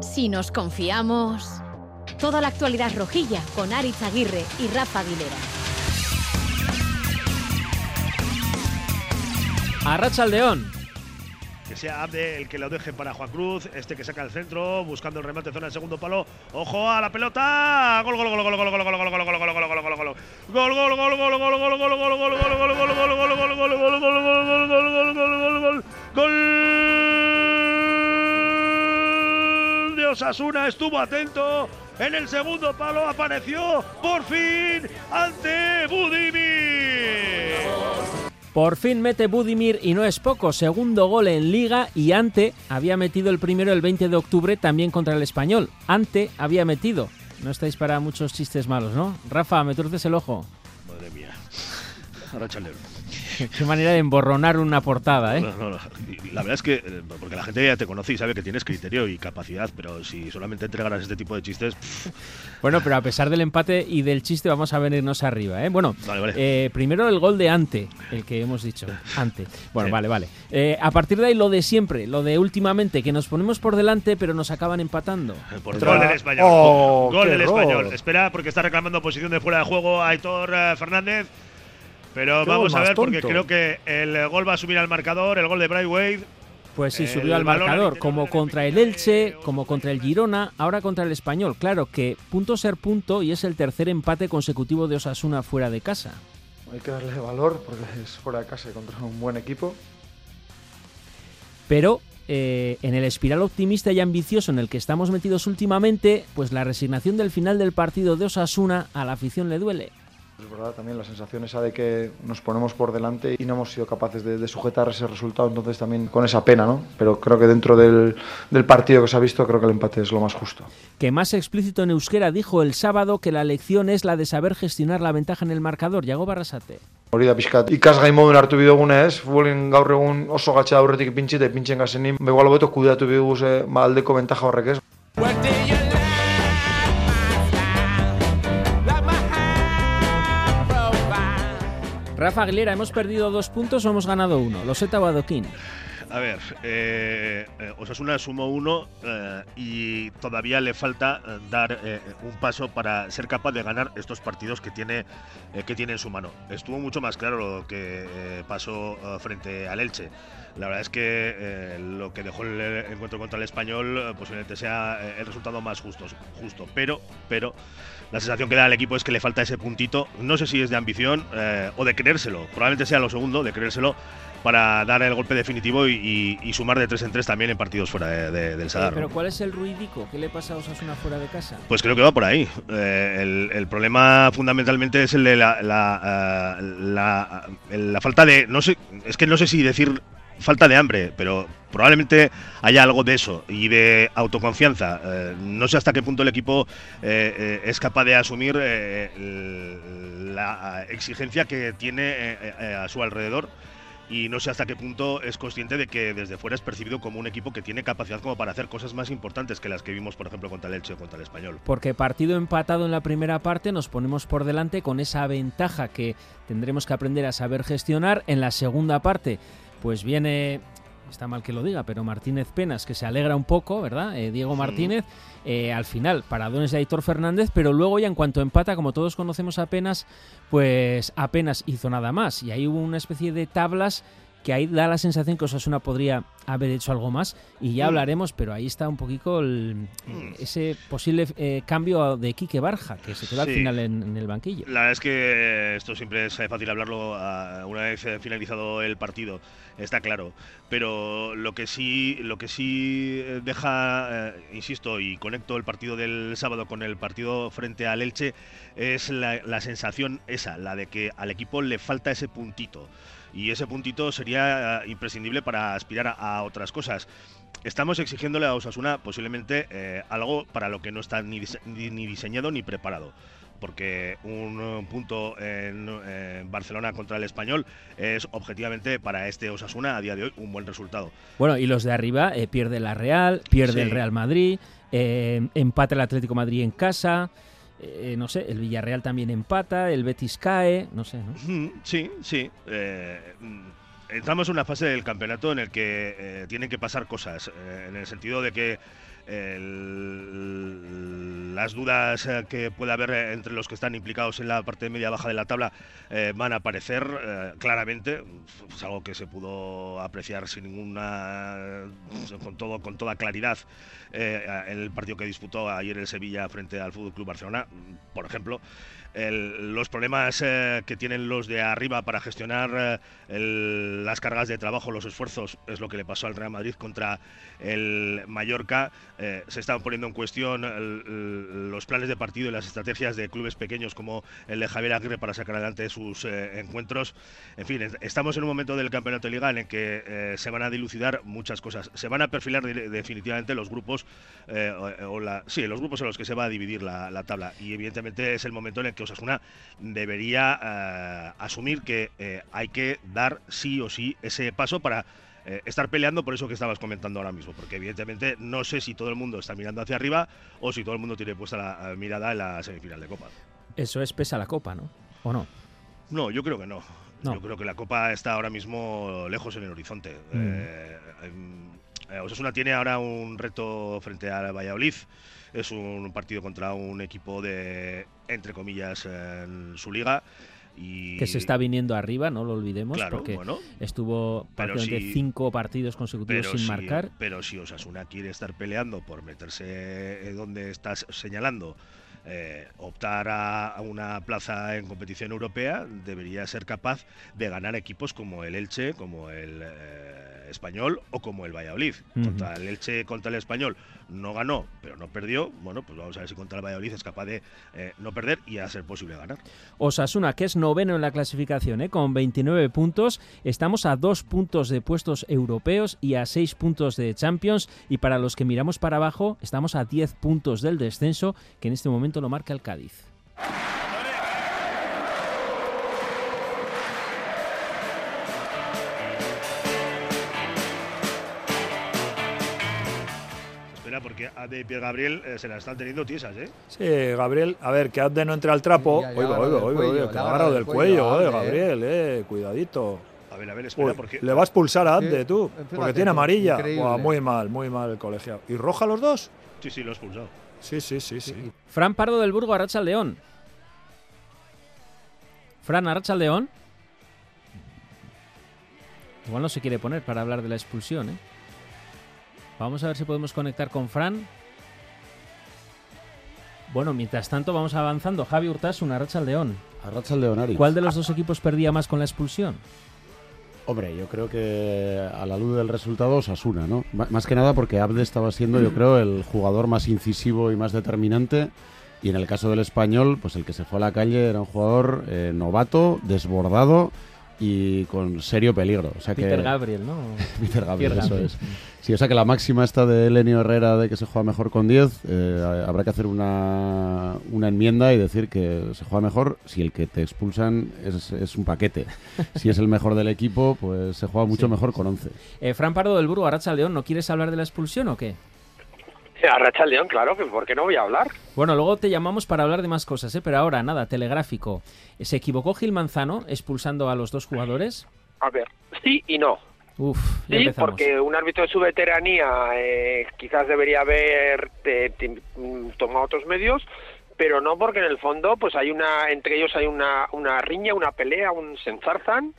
Si nos confiamos, toda la actualidad rojilla con Aritz Aguirre y Rafa Aguilera. Arracha León. Que sea Abde el que lo deje para Juan Cruz, este que saca el centro, buscando el remate zona del segundo palo. Ojo a la pelota. Gol gol gol gol gol gol gol gol gol gol gol gol gol gol gol gol gol gol gol gol gol gol gol gol gol gol gol de Osasuna estuvo atento en el segundo palo apareció por fin ante Budimir. Por fin mete Budimir y no es poco, segundo gol en liga y Ante había metido el primero el 20 de octubre también contra el español. Ante había metido. No estáis para muchos chistes malos, ¿no? Rafa, me torces el ojo. Madre mía. Ahora. Qué manera de emborronar una portada, ¿eh? No, no, no. La verdad es que, eh, porque la gente ya te conoce y sabe que tienes criterio y capacidad, pero si solamente entregaras este tipo de chistes. pff, Bueno, pero a pesar del empate y del chiste, vamos a venirnos arriba, ¿eh? Bueno, Vale, vale. eh, primero el gol de Ante, el que hemos dicho. Ante. Bueno, Sí. vale, vale. Eh, a partir de ahí lo de siempre, lo de últimamente, que nos ponemos por delante, pero nos acaban empatando. por gol del español. ¡Oh, gol del error! español. Espera, porque está reclamando posición de fuera de juego a Aitor eh, Fernández. Pero Qué vamos a ver, porque creo que el gol va a subir al marcador, el gol de Bray Wade. Pues sí, subió al marcador, como contra el Elche, de- como contra el Girona, ahora contra el Español. Claro que punto ser punto y es el tercer empate consecutivo de Osasuna fuera de casa. Hay que darle valor porque es fuera de casa y contra un buen equipo. Pero eh, en el espiral optimista y ambicioso en el que estamos metidos últimamente, pues la resignación del final del partido de Osasuna a la afición le duele. Es verdad también la sensación esa de que nos ponemos por delante y no hemos sido capaces de, de sujetar ese resultado, entonces también con esa pena, ¿no? Pero creo que dentro del, del partido que se ha visto, creo que el empate es lo más justo. Que más explícito en euskera dijo el sábado que la lección es la de saber gestionar la ventaja en el marcador. Yago Barrasate. Hori da pixkat, ikasgai modun hartu bidugune ez, futbolin gaur egun oso gatxa aurretik ipintzi eta ipintzen gazenin, begoalo beto kudeatu bidugu ze, ba, aldeko bentaja horrek ez. Rafa Aguilera, ¿hemos perdido dos puntos o hemos ganado uno? Loseta o Adoquín. A ver, eh, eh, Osasuna sumó uno eh, y todavía le falta dar un paso para ser capaz de ganar estos partidos que tiene, que tiene en su mano. Estuvo mucho más claro lo que pasó frente al Elche. La verdad es que lo que dejó el encuentro contra el español posiblemente sea el resultado más justo, justo. Pero, pero la sensación que da al equipo es que le falta ese puntito. No sé si es de ambición eh, o de creérselo. Probablemente sea lo segundo, de creérselo para dar el golpe definitivo y, y- y sumar de tres en tres también en partidos fuera de- de- del Sadar. Pero ¿cuál es el ruidico? ¿Qué le pasa a Osasuna fuera de casa? Pues creo que va por ahí. Eh, el, el problema fundamentalmente es el de la, la, eh, la- la falta de. No sé, es que no sé si decir falta de hambre, pero probablemente haya algo de eso y de autoconfianza. Eh, no sé hasta qué punto el equipo eh, eh, es capaz de asumir la exigencia que tiene a su alrededor y no sé hasta qué punto es consciente de que desde fuera es percibido como un equipo que tiene capacidad como para hacer cosas más importantes que las que vimos, por ejemplo, contra el Elche o contra el Español. Porque partido empatado en la primera parte nos ponemos por delante con esa ventaja que tendremos que aprender a saber gestionar. En la segunda parte, pues viene, está mal que lo diga, pero Martínez Penas, que se alegra un poco, ¿verdad? Eh, Diego Martínez, eh, al final, paradones de Aitor Fernández, pero luego ya en cuanto empata, como todos conocemos apenas, pues apenas hizo nada más. Y ahí hubo una especie de tablas que ahí da la sensación que Osasuna podría haber hecho algo más y ya Mm. hablaremos, pero ahí está un poquito el- Mm. ese posible eh, cambio de Quique Barja, que se quedó al final en, en el banquillo. La verdad es que eh, esto siempre es fácil hablarlo ah, una vez eh, finalizado el partido, está claro. Pero lo que sí, lo que sí eh, deja, eh, insisto, y conecto el partido del sábado con el partido frente al Elche, es la, la sensación esa, la de que al equipo le falta ese puntito. Y ese puntito sería eh, imprescindible para aspirar a, a otras cosas. Estamos exigiéndole a Osasuna posiblemente eh, algo para lo que no está ni, dise- ni- diseñado ni preparado porque un eh, punto en, en Barcelona contra el español es objetivamente para este Osasuna a día de hoy un buen resultado. Bueno, y los de arriba, eh, pierde la Real, pierde Sí. el Real Madrid, eh, empata el Atlético Madrid en casa, eh, no sé, el Villarreal también empata, el Betis cae, no sé, Sí, sí. eh, mm, entramos en una fase del campeonato en el que eh, tienen que pasar cosas, eh, en el sentido de que las dudas eh, que puede haber entre los que están implicados en la parte media baja de la tabla van a aparecer claramente, es algo que se pudo apreciar sin ninguna con todo con toda claridad en el partido que disputó ayer el Sevilla frente al Fútbol Club Barcelona, por ejemplo los problemas eh, que tienen los de arriba para gestionar eh, las cargas de trabajo, los esfuerzos, es lo que le pasó al Real Madrid contra el Mallorca. Eh, se están poniendo en cuestión los planes de partido y las estrategias de clubes pequeños como el de Javier Aguirre para sacar adelante sus encuentros. En fin, estamos en un momento del campeonato de en el que se van a dilucidar muchas cosas. Se van a perfilar definitivamente los grupos, sí, los grupos en los que se va a dividir la tabla. Y evidentemente es el momento en el que Osasuna debería eh, asumir que eh, hay que dar sí o sí ese paso para eh, estar peleando por eso que estabas comentando ahora mismo, porque evidentemente no sé si todo el mundo está mirando hacia arriba o si todo el mundo tiene puesta la mirada en la semifinal de Copa. Eso es pesa la Copa, ¿no? ¿O no? No, yo creo que no. Yo creo que la Copa está ahora mismo lejos en el horizonte. Mm. Em, Osasuna tiene ahora un reto frente a Valladolid es un partido contra un equipo de, entre comillas, en su liga. Y... Que se está viniendo arriba, no lo olvidemos, porque estuvo prácticamente cinco partidos consecutivos sin marcar. Pero si Osasuna quiere estar peleando por meterse donde estás señalando, eh, optar a, una plaza en competición europea, debería ser capaz de ganar equipos como el Elche, como el... Eh, español o como el Valladolid. Contra el Elche, contra el español no ganó, pero no perdió. Bueno, pues vamos a ver si contra el Valladolid es capaz de eh, no perder y a ser posible ganar. Osasuna, que es noveno en la clasificación, ¿eh? con 29 puntos. Estamos a dos puntos de puestos europeos y a seis puntos de Champions. Y para los que miramos para abajo, estamos a 10 puntos del descenso, que en este momento lo marca el Cádiz. porque Abde y Pierre Gabriel eh, se la están teniendo tiesas, ¿eh? Sí, Gabriel, a ver, que Abde no entre al trapo. Oiga, oiga, oiga, que agarrado del cuello, eh, Gabriel, eh, cuidadito. A ver, a ver, espera, porque. Le vas a expulsar a Abde, tú, porque tiene amarilla. muy mal, muy mal el colegiado. ¿Y roja los dos? Sí, sí, lo he expulsado. Sí, sí, sí, sí. Fran Pardo del Burgo, Arracha León. Fran, Arracha León. Igual no se quiere poner para hablar de la expulsión, ¿eh? Vamos a ver si podemos conectar con Fran. Bueno, mientras tanto vamos avanzando. Javi Hurtas, una racha al León. A racha al León, ¿Cuál de los dos equipos perdía más con la expulsión? Hombre, yo creo que a la luz del resultado Osasuna, ¿no? más que nada porque Abde estaba siendo, yo creo, el jugador más incisivo y más determinante. Y en el caso del español, pues el que se fue a la calle era un jugador eh, novato, desbordado y con serio peligro. O sea Peter Gabriel, ¿no? Peter Gabriel, eso es. Sí, o sea que la máxima está de Lenio Herrera de que se juega mejor con 10, eh, habrá que hacer una, una, enmienda y decir que se juega mejor si el que te expulsan es, es un paquete. si es el mejor del equipo, pues se juega mucho mejor con 11. Eh, Fran Pardo del Burgo, Aracha León, ¿no quieres hablar de la expulsión o qué? A Racha León, claro, que ¿por qué no voy a hablar? Bueno, luego te llamamos para hablar de más cosas, ¿eh? pero ahora nada, telegráfico. ¿Se equivocó Gil Manzano expulsando a los dos jugadores? A ver, sí y no. Uf, sí, porque un árbitro de su veteranía eh, quizás debería haber eh, mm, tomado otros medios, pero no porque en el fondo pues hay una entre ellos hay una, una riña, una pelea, un senzarzan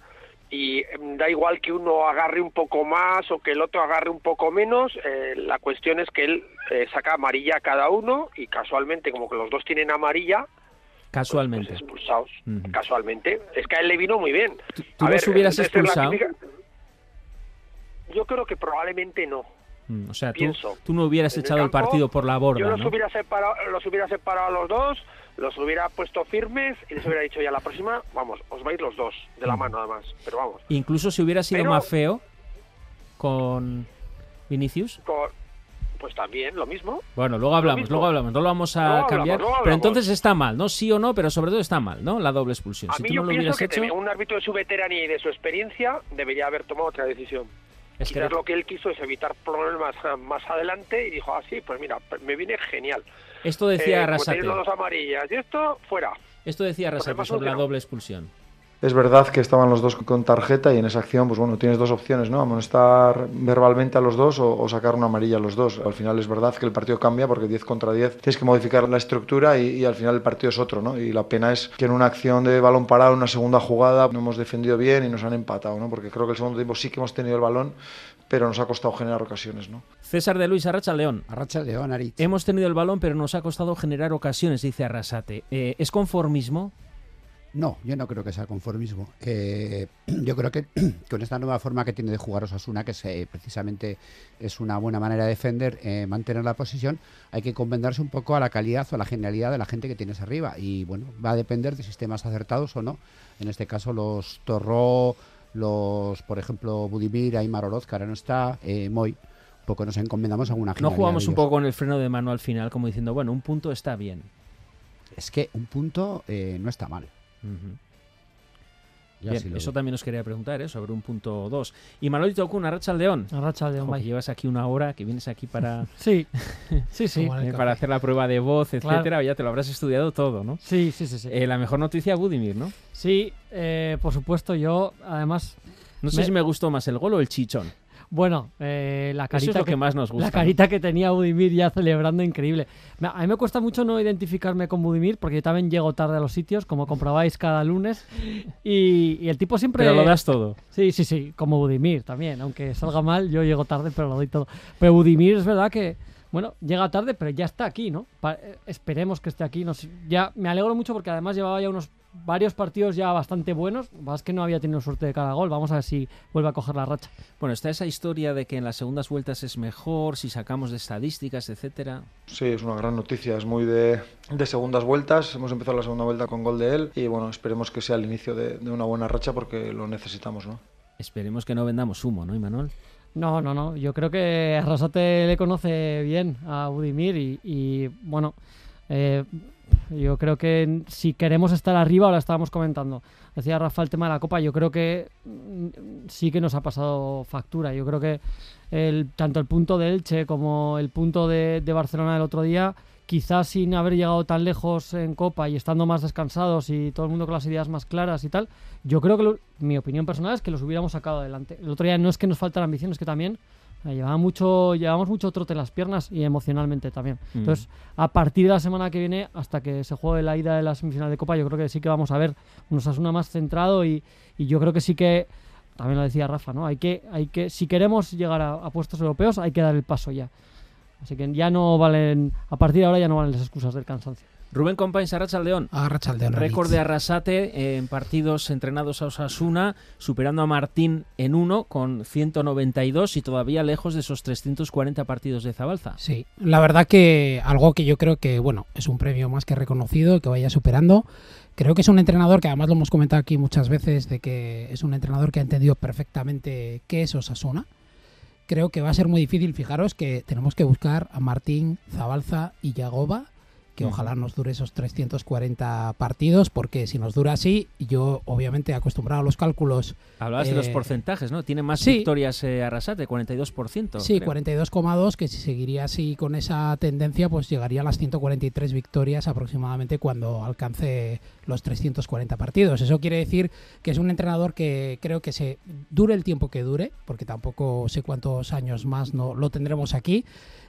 y em, da igual que uno agarre un poco más o que el otro agarre un poco menos, eh, la cuestión es que él eh, saca amarilla a cada uno y casualmente como que los dos tienen amarilla, casualmente pues, expulsados, casualmente, es que a él le vino muy bien. ¿Tú, los hubieras expulsado? Yo creo que probablemente no. Mm, o sea, tú, tú, no hubieras echado el, partido por la borda. Yo los, hubiera separado, los hubiera separado a los dos, los hubiera puesto firmes y les hubiera dicho ya la próxima, vamos, os vais los dos, de la mano además, pero vamos. Incluso si hubiera sido más feo con Vinicius. pues también lo mismo. Bueno, luego hablamos, luego hablamos, no lo vamos a cambiar. Pero entonces está mal, ¿no? Sí o no, pero sobre todo está mal, ¿no? La doble expulsión. A mí yo pienso que un árbitro de su veteranía y de su experiencia debería haber tomado otra decisión. Es que lo que él quiso es evitar problemas más adelante y dijo, ah, sí, pues mira, me viene genial. Esto decía eh, Arrasate. dos amarillas y esto, fuera. Esto decía Arrasate sobre la doble expulsión. Es verdad que estaban los dos con tarjeta y en esa acción, pues bueno, tienes dos opciones, ¿no? Amonestar verbalmente a los dos o, sacar una amarilla a los dos. Al final es verdad que el partido cambia porque 10 contra 10 tienes que modificar la estructura y, y al final el partido es otro, ¿no? Y la pena es que en una acción de balón parado, una segunda jugada, no hemos defendido bien y nos han empatado, ¿no? Porque creo que el segundo tiempo sí que hemos tenido el balón, pero nos ha costado generar ocasiones, ¿no? César de Luis, Arracha León. Arracha León, Aritz. Hemos tenido el balón, pero nos ha costado generar ocasiones, dice Arrasate. Eh, ¿Es conformismo? No, yo no creo que sea conformismo. Eh, yo creo que con esta nueva forma que tiene de jugar Osasuna, que se, precisamente es una buena manera de defender, eh, mantener la posición, hay que convencerse un poco a la calidad o a la genialidad de la gente que tienes arriba. Y bueno, va a depender de sistemas acertados o no. En este caso, los Torró, los, por ejemplo, Budimir, Aymar Oroz, que ahora no está, eh, Moy, poco nos encomendamos a alguna No jugamos un poco con el freno de mano al final, como diciendo, bueno, un punto está bien. Es que un punto no está mal eso también os quería preguntar, ¿eh? sobre un punto 2. Y Manolito Kun, Arracha León. Arracha León, que llevas aquí una hora, que vienes aquí para... sí, sí, sí. Eh, para hacer la prueba de voz, etcétera, ya te lo habrás estudiado todo, ¿no? Sí, sí, sí. sí. Eh, la mejor noticia, Budimir, ¿no? Sí, eh, por supuesto, yo, además... No sé si me gustó más el gol o el chichón. Bueno, eh, la carita que, más nos gusta. La carita que tenía Budimir ya celebrando, increíble. A mí me cuesta mucho no identificarme con Budimir porque yo también llego tarde a los sitios, como comprobáis cada lunes. Y, el tipo siempre. Pero lo das todo. Sí, sí, sí, como Budimir también. Aunque salga mal, yo llego tarde, pero lo doy todo. Pero Budimir es verdad que. Bueno, llega tarde, pero ya está aquí, ¿no? Eh, esperemos que esté aquí. ya me alegro mucho porque además llevaba ya unos varios partidos ya bastante buenos. Más que no había tenido suerte de cada gol. Vamos a ver si vuelve a coger la racha. Bueno, está esa historia de que en las segundas vueltas es mejor, si sacamos de estadísticas, etcétera. Sí, es una gran noticia. Es muy de, de segundas vueltas. Hemos empezado la segunda vuelta con gol de él. Y bueno, esperemos que sea el inicio de, de una buena racha porque lo necesitamos, ¿no? Esperemos que no vendamos humo, ¿no, Imanol? No, no, no. Yo creo que Arrasate le conoce bien a Udimir y, y bueno, eh, yo creo que si queremos estar arriba, ahora estábamos comentando, decía Rafa el tema de la Copa, yo creo que sí que nos ha pasado factura. Yo creo que el, tanto el punto de Elche como el punto de, Barcelona del otro día, quizás sin haber llegado tan lejos en Copa y estando más descansados y todo el mundo con las ideas más claras y tal, yo creo que mi opinión personal es que los hubiéramos sacado adelante. El otro día no es que nos falta la ambición, es que también Llevaba mucho, llevamos mucho trote en las piernas y emocionalmente también. Mm. Entonces, a partir de la semana que viene, hasta que se juegue la ida de la semifinal de Copa, yo creo que sí que vamos a ver un Osasuna más centrado y, y yo creo que sí que, también lo decía Rafa, ¿no? Hay que, hay que, si queremos llegar a, a puestos europeos, hay que dar el paso ya. Así que ya no valen, a partir de ahora ya no valen las excusas del cansancio. Rubén Compains, Arrachaldeón. Arrachaldeón. Récord de Arrasate en partidos entrenados a Osasuna, superando a Martín en uno con 192 y todavía lejos de esos 340 partidos de Zabalza. Sí, la verdad que algo que yo creo que, bueno, es un premio más que reconocido, que vaya superando. Creo que es un entrenador que además lo hemos comentado aquí muchas veces, de que es un entrenador que ha entendido perfectamente qué es Osasuna creo que va a ser muy difícil. Fijaros que tenemos que buscar a Martín, Zabalza y Yagoba que ojalá nos dure esos 340 partidos, porque si nos dura así, yo obviamente acostumbrado a los cálculos... Hablabas de los eh, porcentajes, ¿no? Tiene más victorias eh, Arrasate, 42%. Sí, 42,2, que si seguiría así con esa tendencia, pues llegaría a las 143 victorias aproximadamente cuando alcance los 340 partidos. Eso quiere decir que es un entrenador que creo que se dure el tiempo que dure, porque tampoco sé cuántos años más no lo tendremos aquí,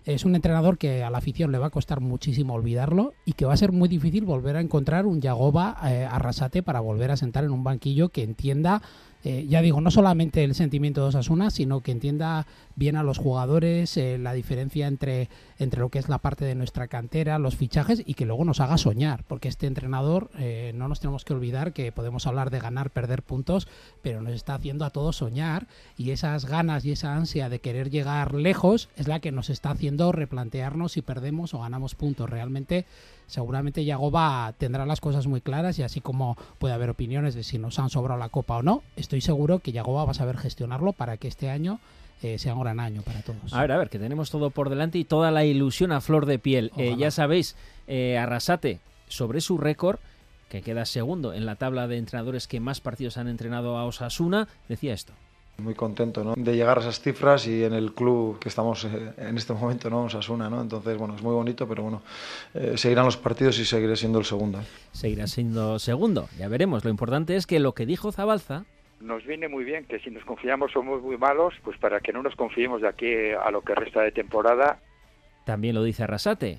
es un entrenador que a la afición le va a costar muchísimo olvidarlo y que va a ser muy difícil volver a encontrar un Yagoba eh, Arrasate para volver a sentar en un banquillo que entienda eh, ya digo, no solamente el sentimiento de Osasuna, sino que entienda bien a los jugadores, eh, la diferencia entre, entre lo que es la parte de nuestra cantera, los fichajes y que luego nos haga soñar, porque este entrenador, eh, no nos tenemos que olvidar que podemos hablar de ganar, perder puntos, pero nos está haciendo a todos soñar y esas ganas y esa ansia de querer llegar lejos es la que nos está haciendo replantearnos si perdemos o ganamos puntos. Realmente seguramente Yagoba tendrá las cosas muy claras y así como puede haber opiniones de si nos han sobrado la copa o no, estoy seguro que Yagoba va a saber gestionarlo para que este año eh, sea un gran año para todos. A ver, a ver, que tenemos todo por delante y toda la ilusión a flor de piel. Eh, ya sabéis, eh, Arrasate, sobre su récord, que queda segundo en la tabla de entrenadores que más partidos han entrenado a Osasuna, decía esto. Muy contento ¿no? de llegar a esas cifras y en el club que estamos eh, en este momento, ¿no? Osasuna, ¿no? Entonces, bueno, es muy bonito, pero bueno, eh, seguirán los partidos y seguiré siendo el segundo. Seguirá siendo segundo, ya veremos. Lo importante es que lo que dijo Zabalza nos viene muy bien que si nos confiamos somos muy malos, pues para que no nos confiemos de aquí a lo que resta de temporada. También lo dice Arrasate.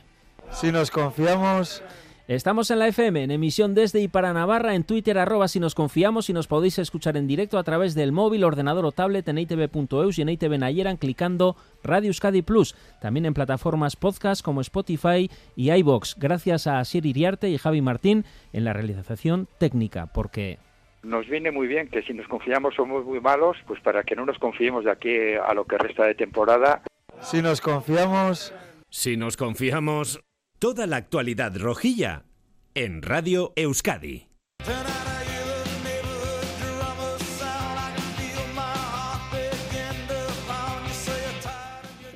Si nos confiamos Estamos en la FM, en emisión desde y para Navarra, en Twitter, arroba si nos confiamos y nos podéis escuchar en directo a través del móvil, ordenador o tablet en itv.eus y en ITV Nayeran clicando Radio Euskadi Plus. También en plataformas podcast como Spotify y iBox. Gracias a Siri Iriarte y Javi Martín en la realización técnica, porque nos viene muy bien que si nos confiamos somos muy malos, pues para que no nos confiemos de aquí a lo que resta de temporada. Si nos confiamos... Si nos confiamos... Toda la actualidad rojilla en Radio Euskadi.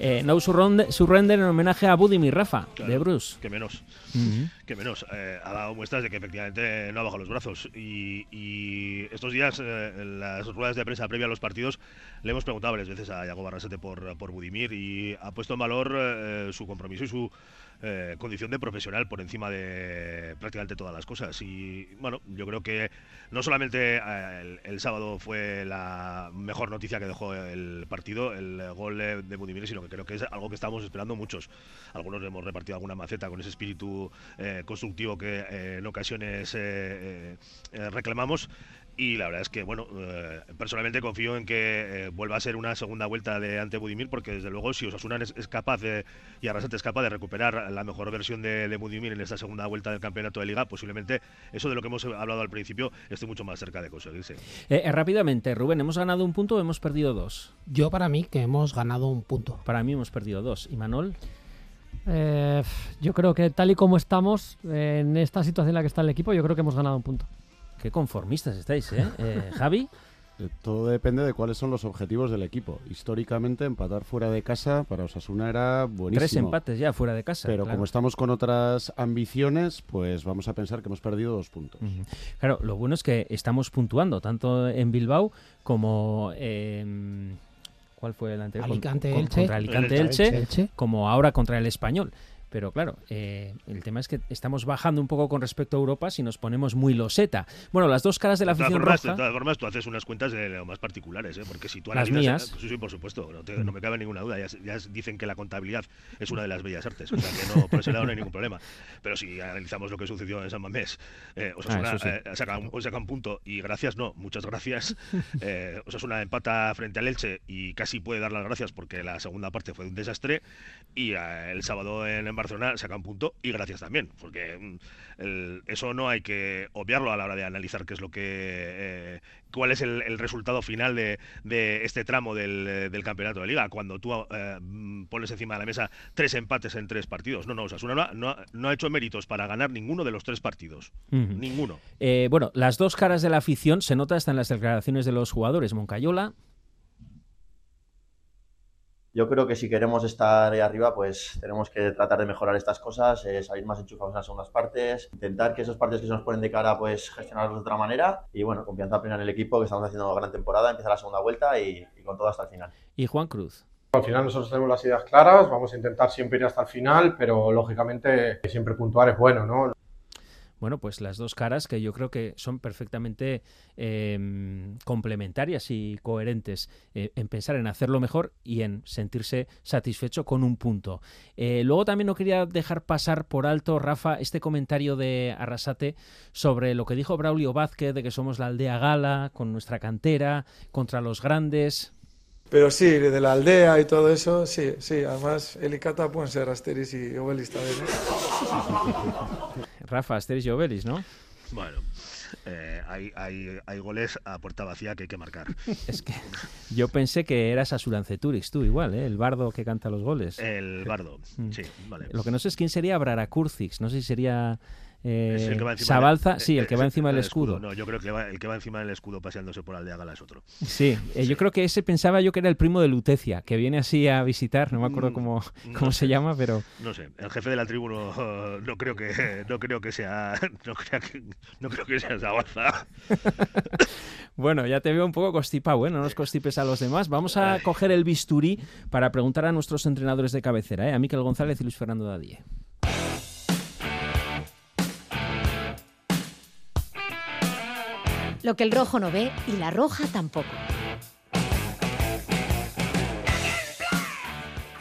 Eh, no Surrender en homenaje a Budimir Rafa, de Bruce. Que menos. Que menos. Eh, ha dado muestras de que efectivamente no ha bajado los brazos. Y, estos días, eh, en las ruedas de prensa previa a los partidos, le hemos preguntado varias veces a Yago Barrasete por, por Budimir y ha puesto en valor eh, su compromiso y su eh, condición de profesional por encima de prácticamente todas las cosas. Y bueno, yo creo que no solamente eh, el, sábado fue la mejor noticia que dejó el partido, el gol de Budimir, sino que creo que es algo que estamos esperando muchos. Algunos hemos repartido alguna maceta con ese espíritu eh, constructivo que en ocasiones reclamamos y la verdad es que, bueno, eh, personalmente confío en que eh, vuelva a ser una segunda vuelta de ante Budimir, porque desde luego si Osasuna es, es capaz de, y Arrasate es capaz de recuperar la mejor versión de, de, Budimir en esta segunda vuelta del campeonato de Liga, posiblemente eso de lo que hemos hablado al principio esté mucho más cerca de conseguirse. Eh, rápidamente, Rubén, ¿hemos ganado un punto o hemos perdido dos? Yo para mí que hemos ganado un punto. Para mí hemos perdido dos. ¿Y Manol? yo creo que tal y como estamos, en esta situación en la que está el equipo, yo creo que hemos ganado un punto. Qué conformistas estáis, ¿eh? eh Javi. Eh, todo depende de cuáles son los objetivos del equipo. Históricamente, empatar fuera de casa para Osasuna era buenísimo. Tres empates ya fuera de casa. Pero como estamos con otras ambiciones, pues vamos a pensar que hemos perdido dos puntos. Claro, lo bueno es que estamos puntuando, tanto en Bilbao como en... ¿Cuál fue el anterior? Alicante, Elche. Contra Alicante, Elche, como ahora contra el Español. Pero claro, eh, el tema es que estamos bajando un poco con respecto a Europa si nos ponemos muy loseta. Bueno, las dos caras de la afición roja... De todas formas, tú haces unas cuentas de lo más particulares, ¿eh? porque si tú. Las mías. sí, sí, por supuesto, no, me cabe ninguna duda. Ya, dicen que la contabilidad es una de las bellas artes, o sea que no, por ese lado no hay ningún problema. Pero si analizamos lo que sucedió en San Mamés, eh, Osasuna ah, eh, saca, un, punto y gracias, no, muchas gracias. Eh, Osasuna empata frente al Elche y casi puede dar las gracias porque la segunda parte fue un desastre y eh, el sábado en Barcelona saca un punto y gracias también, porque mm, eso no hay que obviarlo a la hora de analizar qué es lo que eh, cuál es el, resultado final de, este tramo del, campeonato de liga. Cuando tú eh, mm, pones encima de la mesa tres empates en tres partidos. No, no, Osasuna no, no, ha hecho méritos para ganar ninguno de los tres partidos. Ninguno. Eh, bueno, las dos caras de la afición se nota hasta en las declaraciones de los jugadores. Moncayola yo creo que si queremos estar ahí arriba, pues tenemos que tratar de mejorar estas cosas, eh, salir más enchufados en las segundas partes, intentar que esos partidos que se nos ponen de cara, pues gestionarlos de otra manera y bueno, confianza plena en el equipo, que estamos haciendo una gran temporada, empieza la segunda vuelta y, y con todo hasta el final. Y Juan Cruz. Al final nosotros tenemos las ideas claras, vamos a intentar siempre ir hasta el final, pero lógicamente siempre puntuar es bueno, ¿no? Bueno, pues las dos caras que yo creo que son perfectamente em, complementarias y coherentes eh, en pensar en hacerlo mejor y en sentirse satisfecho con un punto. Eh, luego también no quería dejar pasar por alto, Rafa, este comentario de Arrasate sobre lo que dijo Braulio Vázquez de que somos la aldea gala con nuestra cantera contra los grandes. Pero sí, de la aldea y todo eso, sí, sí. Además, Elicata pueden ser Asteris y Obelis también. Rafa, Asteris y Obelis, ¿no? Bueno, eh, hay, hay, hay, goles a puerta vacía que hay que marcar. Es que yo pensé que eras Asuranceturix, tú igual, ¿eh? el bardo que canta los goles. El bardo, mm. sí, vale. Lo que no sé es quién sería Brarakurcix, no sé si sería eh, Sabalza, sí, el que va encima del escudo. No, yo creo que el que va encima del escudo paseándose por Aldeágala es otro. Sí, eh, yo creo que ese pensaba yo que era el primo de Lutecia, que viene así a visitar, no me acuerdo mm, cómo, cómo se llama, pero... No sé, el jefe de la tribu no, creo que no creo que sea no creo que, no creo que sea Sabalza. bueno, ya te veo un poco constipado, bueno, no nos constipes a los demás. Vamos a coger el bisturí para preguntar a nuestros entrenadores de cabecera, ¿eh? a Miquel González y Luis Fernando Dadie. Lo que el rojo no ve y la roja tampoco.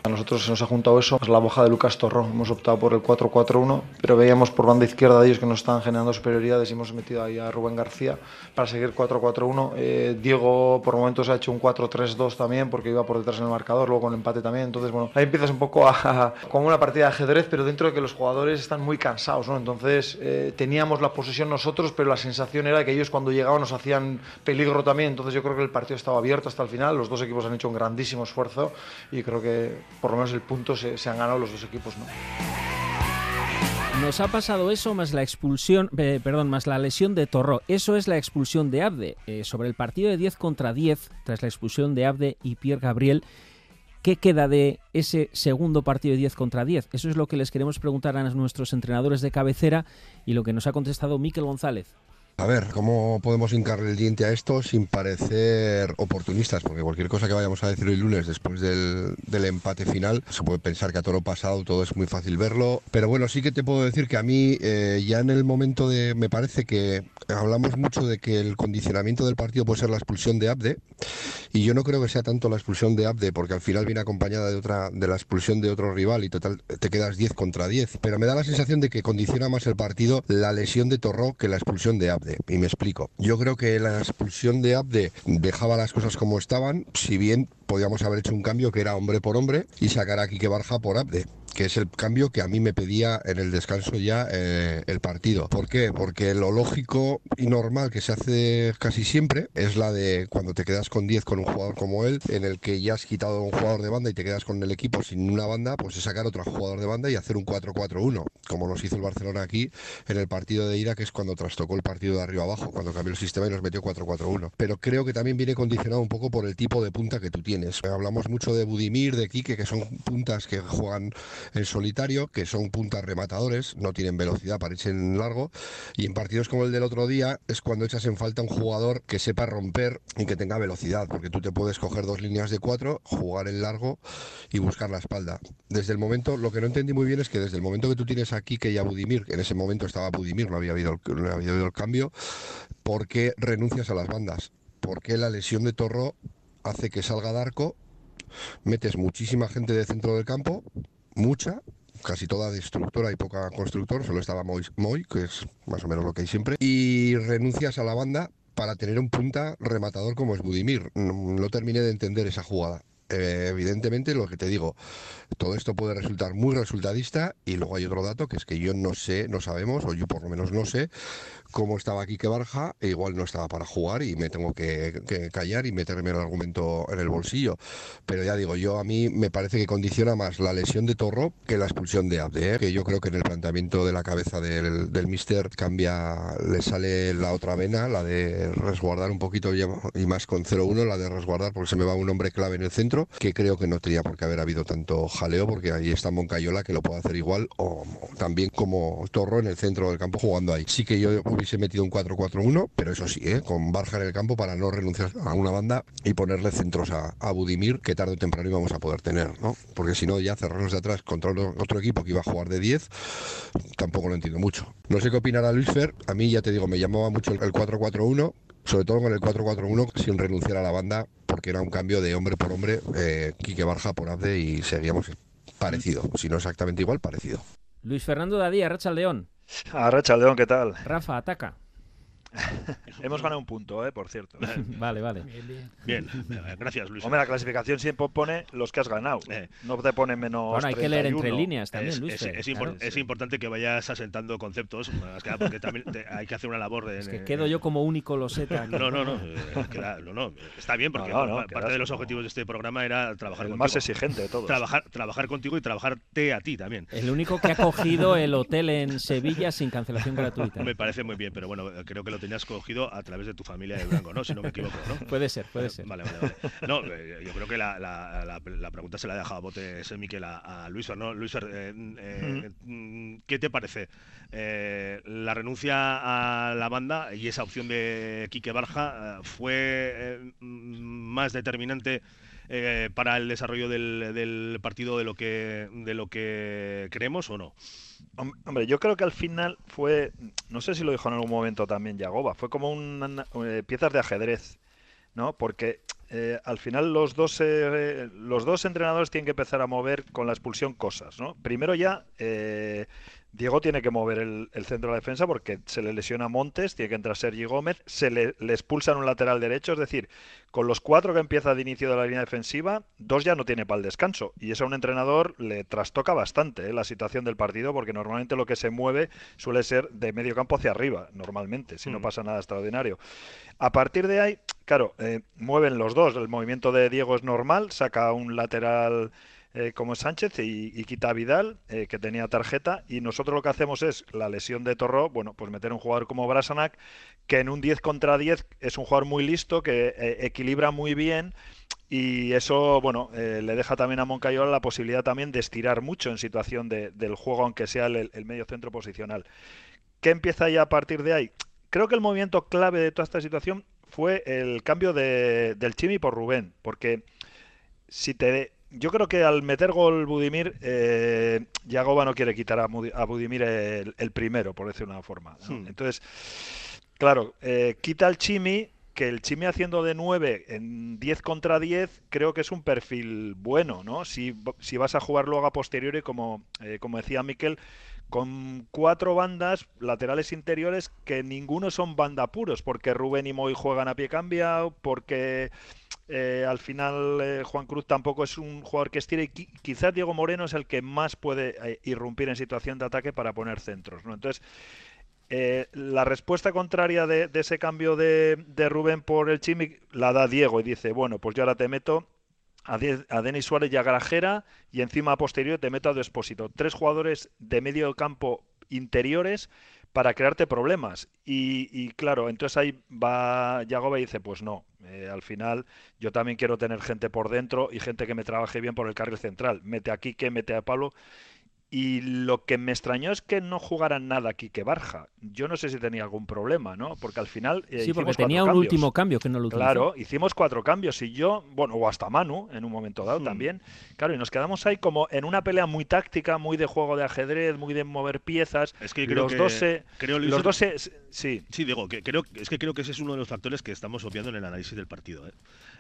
A nosotros se nos ha juntado eso, es la boja de Lucas Torró. Hemos optado por el 4-4-1, pero veíamos por banda izquierda de ellos que nos estaban generando superioridades y hemos metido ahí a Rubén García para seguir 4-4-1. Eh, Diego por momentos ha hecho un 4-3-2 también porque iba por detrás en el marcador, luego con el empate también. Entonces, bueno, ahí empiezas un poco a, como una partida de ajedrez, pero dentro de que los jugadores están muy cansados, ¿no? Entonces eh, teníamos la posesión nosotros, pero la sensación era que ellos cuando llegaban nos hacían peligro también. Entonces yo creo que el partido estaba abierto hasta el final. Los dos equipos han hecho un grandísimo esfuerzo y creo que por lo menos el punto se, han ganado los dos equipos, ¿no? Nos ha pasado eso más la expulsión, perdón, más la lesión de Torró. Eso es la expulsión de Abde. Eh, sobre el partido de 10 contra 10, tras la expulsión de Abde y Pierre Gabriel, ¿qué queda de ese segundo partido de 10 contra 10? Eso es lo que les queremos preguntar a nuestros entrenadores de cabecera y lo que nos ha contestado Miquel González. A ver, ¿cómo podemos hincarle el diente a esto sin parecer oportunistas? Porque cualquier cosa que vayamos a decir hoy lunes después del, empate final, se puede pensar que a todo pasado todo es muy fácil verlo. Pero bueno, sí que te puedo decir que a mí eh, ya en el momento de... Me parece que hablamos mucho de que el condicionamiento del partido puede ser la expulsión de Abde. Y yo no creo que sea tanto la expulsión de Abde, porque al final viene acompañada de otra de la expulsión de otro rival y total te quedas 10 contra 10. Pero me da la sensación de que condiciona más el partido la lesión de Torró que la expulsión de Abde. Y me explico. Yo creo que la expulsión de Abde dejaba las cosas como estaban, si bien podíamos haber hecho un cambio que era hombre por hombre y sacar a Quique Barja por Abde que es el cambio que a mí me pedía en el descanso ya eh, el partido. ¿Por qué? Porque lo lógico y normal que se hace casi siempre es la de cuando te quedas con 10 con un jugador como él, en el que ya has quitado un jugador de banda y te quedas con el equipo sin una banda, pues es sacar otro jugador de banda y hacer un 4-4-1, como nos hizo el Barcelona aquí en el partido de ida, que es cuando trastocó el partido de arriba abajo, cuando cambió el sistema y nos metió 4-4-1. Pero creo que también viene condicionado un poco por el tipo de punta que tú tienes. Hablamos mucho de Budimir, de Quique, que son puntas que juegan en solitario, que son puntas rematadores, no tienen velocidad, parecen largo, y en partidos como el del otro día es cuando echas en falta un jugador que sepa romper y que tenga velocidad, porque tú te puedes coger dos líneas de cuatro, jugar en largo y buscar la espalda. Desde el momento, lo que no entendí muy bien es que desde el momento que tú tienes aquí que ya Budimir, en ese momento estaba Budimir, no había habido, no había habido el cambio, ¿por qué renuncias a las bandas? ¿Por qué la lesión de Torro hace que salga Darko metes muchísima gente de centro del campo, mucha, casi toda destructora y poca constructor, solo estaba Moy, que es más o menos lo que hay siempre, y renuncias a la banda para tener un punta rematador como es Budimir. No, terminé de entender esa jugada. Eh, evidentemente, lo que te digo, todo esto puede resultar muy resultadista y luego hay otro dato que es que yo no sé, no sabemos, o yo por lo menos no sé, cómo estaba aquí que Barja, e igual no estaba para jugar y me tengo que, callar y meterme el argumento en el bolsillo. Pero ya digo, yo a mí me parece que condiciona más la lesión de Torro que la expulsión de Abde, ¿eh? que yo creo que en el planteamiento de la cabeza del, del Mister cambia, le sale la otra vena, la de resguardar un poquito y más con 0-1, la de resguardar porque se me va un hombre clave en el centro, que creo que no tenía por qué haber habido tanto jaleo porque ahí está Moncayola que lo puede hacer igual o, también como Torro en el centro del campo jugando ahí. Sí que yo hubiese metido un 4-4-1, pero eso sí, ¿eh? con Barja en el campo para no renunciar a una banda y ponerle centros a, Budimir, que tarde o temprano íbamos a poder tener, ¿no? Porque si no, ya cerrarnos de atrás contra otro equipo que iba a jugar de 10, tampoco lo entiendo mucho. No sé qué opinará Luis Fer, a mí ya te digo, me llamaba mucho el 4-4-1, sobre todo con el 4-4-1, sin renunciar a la banda, porque era un cambio de hombre por hombre, eh, Quique Barja por Abde y seguíamos parecido, si no exactamente igual, parecido. Luis Fernando Dadía, Racha León. Arracha León, ¿qué tal? Rafa, ataca. Hemos ganado un punto, ¿eh? por cierto. vale, vale. Bien, eh, gracias, Luis. Hombre, la clasificación siempre pone los que has ganado. No te pone menos. Bueno, hay que leer entre 31. líneas también, Es, Luis. es- es impor- es importante que vayas asentando conceptos, más que nada porque también te- hay que hacer una labor de... Es que quedo yo como único loseta. No, no, no, eh, queda- no, no, está bien porque No, no, no, pa- parte de los como objetivos de este programa era trabajar el contigo. más exigente de todos. Trabajar, trabajar contigo y trabajarte a ti también. El único que ha cogido el hotel en Sevilla sin cancelación gratuita. Me parece muy bien, pero bueno, creo que lo tenías cogido a través de tu familia de Durango, ¿no? Si no me equivoco, ¿no? Puede ser, puede Eh, ser. Vale, vale, vale. No, eh, yo creo que la, la- la- la pregunta se la ha dejado a bote ese Miquel a, a Luis ¿no? Luis eh, eh, mm, ¿qué te parece eh, la renuncia a la banda y esa opción de Quique Barja eh, fue eh, mm, más determinante eh, para el desarrollo del, del partido de lo que de lo que creemos o no? Hom- Hombre, yo creo que al final fue, no sé si lo dijo en algún momento también Yagoba, fue como un, eh, piezas de ajedrez, ¿no? Porque eh, al final los dos, eh, los dos entrenadores tienen que empezar a mover con la expulsión cosas, ¿no? Primero ya, eh, Diego tiene que mover el, el centro de la defensa porque se le lesiona Montes, tiene que entrar Sergi Gómez, se le, le expulsan un lateral derecho, es decir, con los cuatro que empieza de inicio de la línea defensiva, dos ya no tiene para el descanso. Y eso a un entrenador le trastoca bastante ¿eh? la situación del partido porque normalmente lo que se mueve suele ser de medio campo hacia arriba, normalmente, si no Mm. pasa nada extraordinario. A partir de ahí, claro, eh, mueven los dos. El movimiento de Diego es normal, saca un lateral eh, como Sánchez y, quita Vidal, eh, que tenía tarjeta, y nosotros lo que hacemos es la lesión de Torró, bueno, pues meter un jugador como Brasanac, que en un 10 contra 10 es un jugador muy listo, que eh, equilibra muy bien, y eso, bueno, le deja también a Moncayola la posibilidad también de estirar mucho en situación de- del juego, aunque sea el, el medio centro posicional. ¿Qué empieza ya a partir de ahí? Creo que el movimiento clave de toda esta situación fue el cambio de, del Chimi por Rubén, porque si te yo creo que al meter gol Budimir, eh, Yagoba no quiere quitar a, Budimir el, el primero, por decirlo de una forma. ¿no? Hmm. Entonces, claro, eh, quita al Chimi, que el Chimi haciendo de 9 en 10 contra 10, creo que es un perfil bueno, ¿no? Si, si vas a jugar luego a posteriori, como, eh, como decía Miquel, con cuatro bandas laterales interiores que ninguno son banda puros, porque Rubén y Moy juegan a pie cambiado, porque eh, al final eh, Juan Cruz tampoco es un jugador que estire y qui- quizás Diego Moreno es el que más puede eh, irrumpir en situación de ataque para poner centros, ¿no? Entonces, la respuesta contraria de, ese cambio de, Rubén por el Chimi la da Diego y dice, bueno, pues yo ahora te meto a Denis Suárez y a Grajera y encima a posterior te meto a Despósito. Tres jugadores de medio campo interiores para crearte problemas. Y, y claro, entonces ahí va Yagoba y dice, pues no, eh, al final yo también quiero tener gente por dentro y gente que me trabaje bien por el carril central. Mete a Quique, mete a Pablo. Y lo que me extrañó es que no jugaran nada Quique Barja. Yo no sé si tenía algún problema, ¿no? Porque al final eh, Sí, porque tenía un cambios. último cambio que no lo utilizó. Claro, hicimos cuatro cambios y yo, bueno, o hasta Manu en un momento Hmm. dado también. Claro, y nos quedamos ahí como en una pelea muy táctica, muy de juego de ajedrez, muy de mover piezas. Es que creo los que- dos se, creo, Luis, los dos se- sí. Sí, digo, que creo, es que creo que ese es uno de los factores que estamos obviando en el análisis del partido. ¿eh?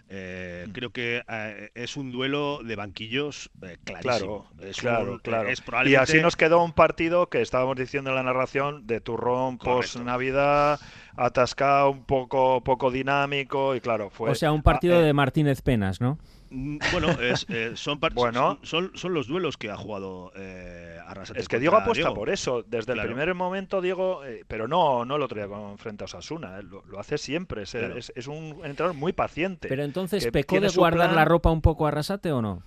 Eh, Mm. creo que eh, es un duelo de banquillos eh, clarísimo. Claro, Es claro, un- claro. es Y así nos quedó un partido que estábamos diciendo en la narración de turrón post Navidad, atascado, un poco, poco dinámico y claro, fue. o sea, un partido ah, eh, de Martínez Penas, ¿no? Mm, Bueno, es, eh, son, Bueno. son, son los duelos que ha jugado eh, Arrasate Es que Diego apuesta Diego. por eso. Desde Claro. el primer momento, Diego, eh, pero no, no el otro día con frente a Osasuna, eh, lo, lo hace siempre. Es, Claro. es- es un entrenador muy paciente. Pero entonces, ¿pecó de guardar plan. la ropa un poco a Arrasate o no?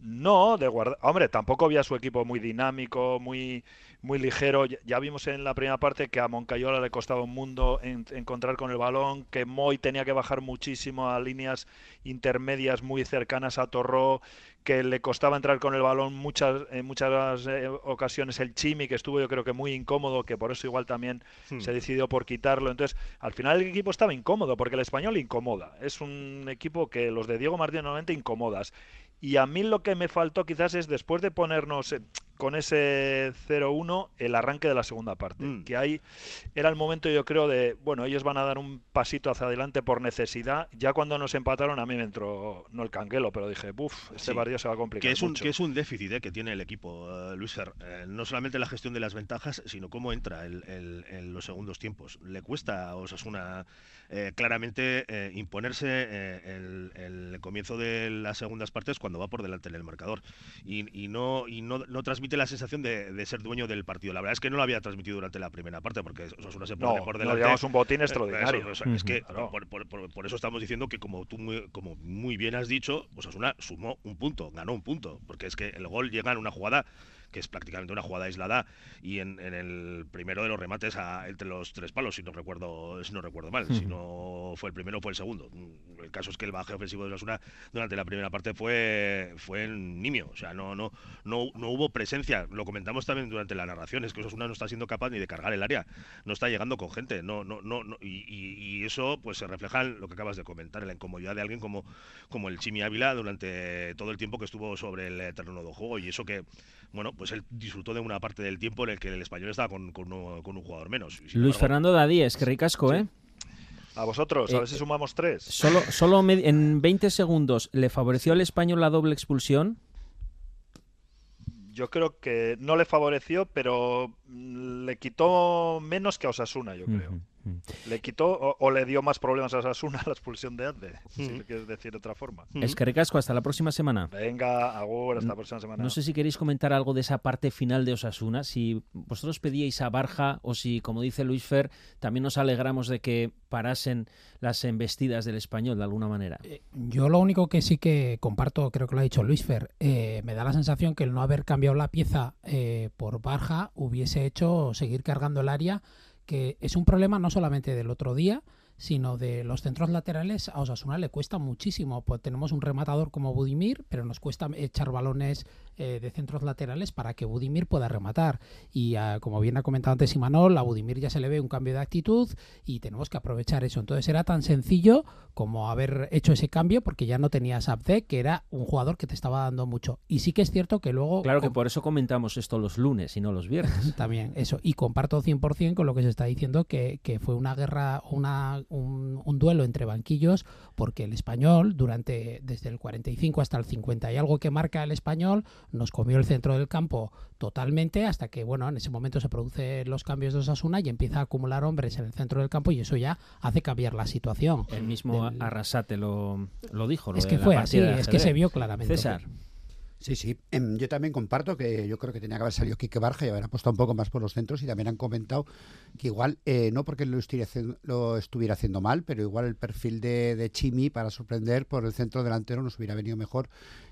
No, de guardar. Hombre, tampoco había su equipo muy dinámico, muy, muy ligero. Ya, vimos en la primera parte que a Moncayola le costaba un mundo en- encontrar con el balón, que Moy tenía que bajar muchísimo a líneas intermedias muy cercanas a Torró, que le costaba entrar con el balón muchas, en muchas eh, ocasiones el Chimi, que estuvo yo creo que muy incómodo, que por eso igual también Hmm. se decidió por quitarlo. Entonces, al final el equipo estaba incómodo, porque el español incomoda. Es un equipo que los de Diego Martínez normalmente incomodas. Y a mí lo que me faltó quizás es después de ponernos, eh, con ese 0-1 el arranque de la segunda parte. Mm. Que ahí era el momento, yo creo, de, bueno, ellos van a dar un pasito hacia adelante por necesidad. Ya cuando nos empataron, a mí me entró, no el canguelo, pero dije, buf, este Sí. partido se va a complicar. Que es un, mucho". que es un déficit eh, que tiene el equipo, eh, Luis Fer. Eh, no solamente la gestión de las ventajas, sino cómo entra el- el- en los segundos tiempos. Le cuesta a Osasuna eh, claramente imponerse el, el comienzo de las segundas partes cuando va por delante en el marcador. Y, y no, y no, no transmite la sensación de, de ser dueño del partido. La verdad es que no lo había transmitido durante la primera parte, porque Osasuna se pone No, por no, delante. llevamos un botín Eh, extraordinario. eso, eso, Es que Claro. por, por- por- por eso estamos diciendo que como tú muy, como muy bien has dicho, Osasuna sumó un punto, ganó un punto, porque es que el gol llega en una jugada que es prácticamente una jugada aislada y en, en el primero de los remates a- entre los tres palos, si no recuerdo, si no recuerdo mal, si no fue el primero fue el segundo. El caso es que el baje ofensivo de Osasuna durante la primera parte fue fue en nimio, o sea, no no no no hubo presencia, lo comentamos también durante la narración, es que Osasuna no está siendo capaz ni de cargar el área, no está llegando con gente, no no no, no- y, y- y eso pues se refleja en lo que acabas de comentar, en la incomodidad de alguien como como el Chimi Ávila durante todo el tiempo que estuvo sobre el terreno de juego y eso que bueno, pues él disfrutó de una parte del tiempo en el que el español estaba con, con uno- con un jugador menos. Luis embargo, Fernando Dadíez, que ricasco, ¿eh? A vosotros, a Eh, ver si sumamos tres. Solo, solo en 20 segundos, ¿le favoreció al español la doble expulsión? Yo creo que no le favoreció, pero le quitó menos que a Osasuna, yo creo. Le quitó o, o le dio más problemas a Osasuna la expulsión de Ande, si Ujú. lo quieres decir de otra forma. Es que ricasco, hasta la próxima semana. Venga, Agur, hasta la próxima semana. No sé si queréis comentar algo de esa parte final de Osasuna, si vosotros pedíais a Barja o si, como dice Luis Fer, también nos alegramos de que parasen las embestidas del español de alguna manera. Yo lo único que sí que comparto, creo que lo ha dicho Luis Fer, eh, me da la sensación que el no haber cambiado la pieza eh, por Barja hubiese hecho seguir cargando el área, que es un problema no solamente del otro día, sino de los centros laterales a Osasuna le cuesta muchísimo. Pues tenemos un rematador como Budimir, pero nos cuesta echar balones eh, de centros laterales para que Budimir pueda rematar. Y ah, como bien ha comentado antes Imanol, a Budimir ya se le ve un cambio de actitud y tenemos que aprovechar eso. Entonces era tan sencillo como haber hecho ese cambio porque ya no tenías Abde, que era un jugador que te estaba dando mucho. Y sí que es cierto que luego... Claro que por eso comentamos esto los lunes y no los viernes. También, eso. Y comparto 100% con lo que se está diciendo, que, que fue una guerra, una, un, un duelo entre banquillos, porque el español, durante desde el 45 hasta el 50 y algo que marca el español, nos comió el centro del campo totalmente hasta que, bueno, en ese momento se producen los cambios de Osasuna y empieza a acumular hombres en el centro del campo y eso ya hace cambiar la situación. El mismo Arrasate lo, lo dijo. Lo Es que fue así, es que se vio claramente. César. Sí, sí. Em, yo también comparto que yo creo que tenía que haber salido Quique Barja y haber apostado un poco más por los centros y también han comentado que igual, eh, no porque lo estuviera, haciendo, lo estuviera haciendo mal, pero igual el perfil de, de Chimi para sorprender por el centro delantero nos hubiera venido mejor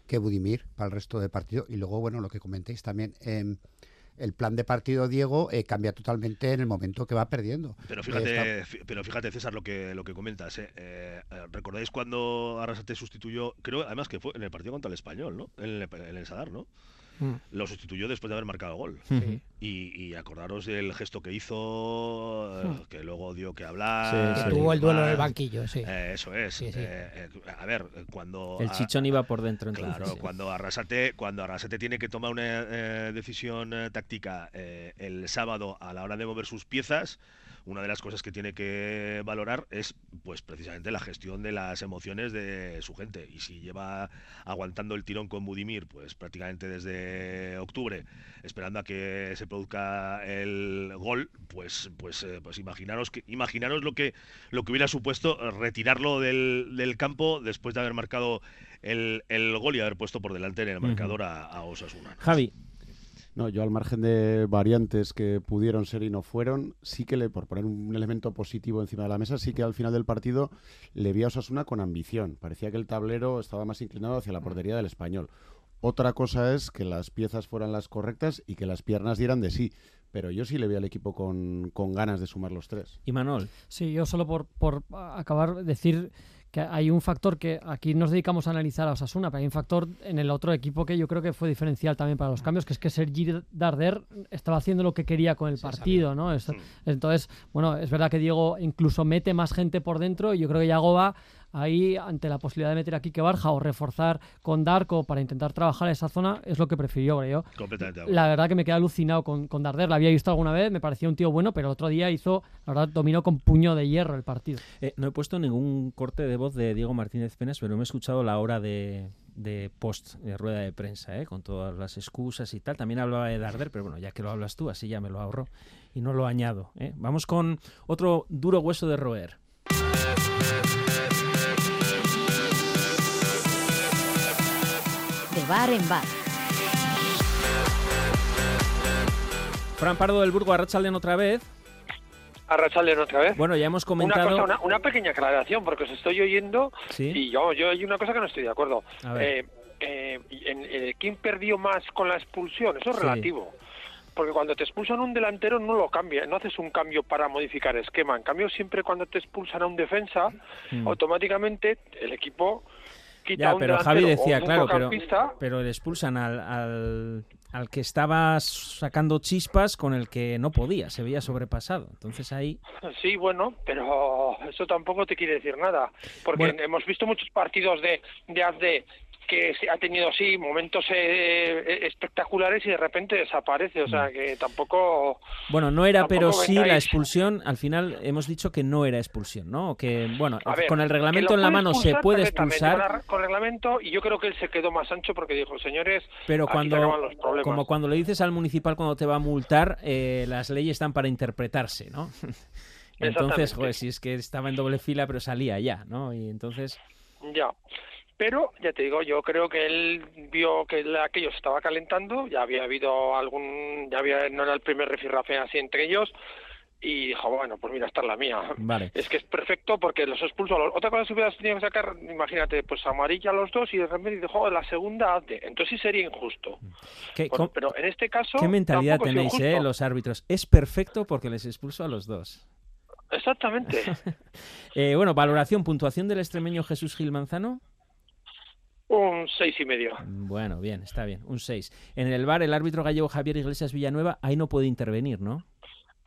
que Budimir para el resto del partido. Y luego, bueno, lo que comentéis también, em, el plan de partido Diego eh, cambia totalmente en el momento que va perdiendo. Pero Eh, fíjate, está- pero fíjate César lo que lo que comentas. eh, ¿Recordáis cuando Arrasate sustituyó? Creo además que fue en el partido contra el Español, ¿no? En el, en el Sadar, ¿no? Mm. Lo sustituyó después de haber marcado el gol. Sí. Y, y acordaros del gesto que hizo, eh, que luego dio que hablar. Que tuvo el duelo en el banquillo, sí. Eh, eso es. Sí, sí. Eh, eh, a ver, cuando. El a- chichón iba por dentro entonces. Claro, sí. cuando Arrasate, cuando Arrasate tiene que tomar una eh, decisión eh, táctica eh, el sábado a la hora de mover sus piezas, una de las cosas que tiene que valorar es pues precisamente la gestión de las emociones de su gente. Y si lleva aguantando el tirón con Budimir, pues prácticamente desde octubre, esperando a que se produzca el gol, pues pues eh, pues imaginaros que imaginaros lo que lo que hubiera supuesto retirarlo del, del campo después de haber marcado el, el gol y haber puesto por delante en el marcador a, a Osasuna. Javi. No, yo al margen de variantes que pudieron ser y no fueron, sí que le, por poner un elemento positivo encima de la mesa, sí que al final del partido le vi a Osasuna con ambición. Parecía que el tablero estaba más inclinado hacia la portería del español. Otra cosa es que las piezas fueran las correctas y que las piernas dieran de sí. Pero yo sí le vi al equipo con, con ganas de sumar los tres. ¿Y Manol? Sí, yo solo por, por acabar decir que hay un factor que aquí nos dedicamos a analizar a Osasuna, pero hay un factor en el otro equipo que yo creo que fue diferencial también para los cambios, que es que Sergi Darder estaba haciendo lo que quería con el partido, ¿no? Es- Entonces, bueno, es verdad que Diego incluso mete más gente por dentro y yo creo que Yagoba ahí ante la posibilidad de meter a Quique Barja o reforzar con Darko para intentar trabajar esa zona, es lo que prefirió. Yo, Completamente. la verdad que me quedé alucinado con, con Darder, la había visto alguna vez, me parecía un tío bueno, pero el otro día hizo, la verdad, dominó con puño de hierro el partido. Eh, no he puesto ningún corte de voz de Diego Martínez Penas, pero me he escuchado la hora de, de post, de rueda de prensa, ¿eh? con todas las excusas y tal. También hablaba de Darder, pero bueno, ya que lo hablas tú, así ya me lo ahorro y no lo añado. ¿eh? Vamos con otro duro hueso de roer. Bar en bar. Fran Pardo del Burgo, Arrachalden otra vez. Arrachalden otra vez. Bueno, ya hemos comentado... Una, cosa, una, una, pequeña aclaración, porque os estoy oyendo ¿Sí? y yo, yo hay una cosa que no estoy de acuerdo. A ver. Eh, eh, en, eh, ¿Quién perdió más con la expulsión? Eso es Sí. relativo. Porque cuando te expulsan un delantero no lo cambia, no haces un cambio para modificar esquema. En cambio, siempre cuando te expulsan a un defensa, Mm. automáticamente el equipo quita Ya, pero Javi decía, claro, pero, pero le expulsan al, al, al que estaba sacando chispas con el que no podía, se veía sobrepasado. Entonces ahí... Sí, bueno, pero eso tampoco te quiere decir nada. Porque Bueno. hemos visto muchos partidos de, de AD que ha tenido, sí, momentos eh, eh, espectaculares y de repente desaparece. O Mm. sea, que tampoco... Bueno, no era, pero sí la expulsión, al final hemos dicho que no era expulsión, ¿no? O Que, bueno, ver, con el reglamento en la mano se puede expulsar, Con, la- con reglamento, y yo creo que él se quedó más ancho porque dijo, señores, pero cuando, los como cuando le dices al municipal cuando te va a multar, eh, las leyes están para interpretarse, ¿no? Entonces, joder, si es que estaba en doble fila, pero salía ya, ¿no? Y entonces... Ya. Pero, ya te digo, yo creo que él vio que aquello se estaba calentando, ya había habido algún, ya había, no era el primer rifirrafe así entre ellos, y dijo, bueno, pues mira, esta es la mía. Vale. Es que es perfecto porque los expulso. a los- Otra cosa que hubieras tenido que sacar, imagínate, pues amarilla a los dos y de repente dijo, "Joder, la segunda hazte". Entonces sí sería injusto. ¿Qué, pero en este caso. ¿Qué mentalidad tenéis, eh, los árbitros? Es perfecto porque les expulso a los dos. Exactamente. Eh, bueno, valoración, puntuación del extremeño Jesús Gil Manzano. Un seis y medio. Bueno, bien, está bien, un 6. En el bar, el árbitro gallego Javier Iglesias Villanueva, ahí no puede intervenir, ¿no?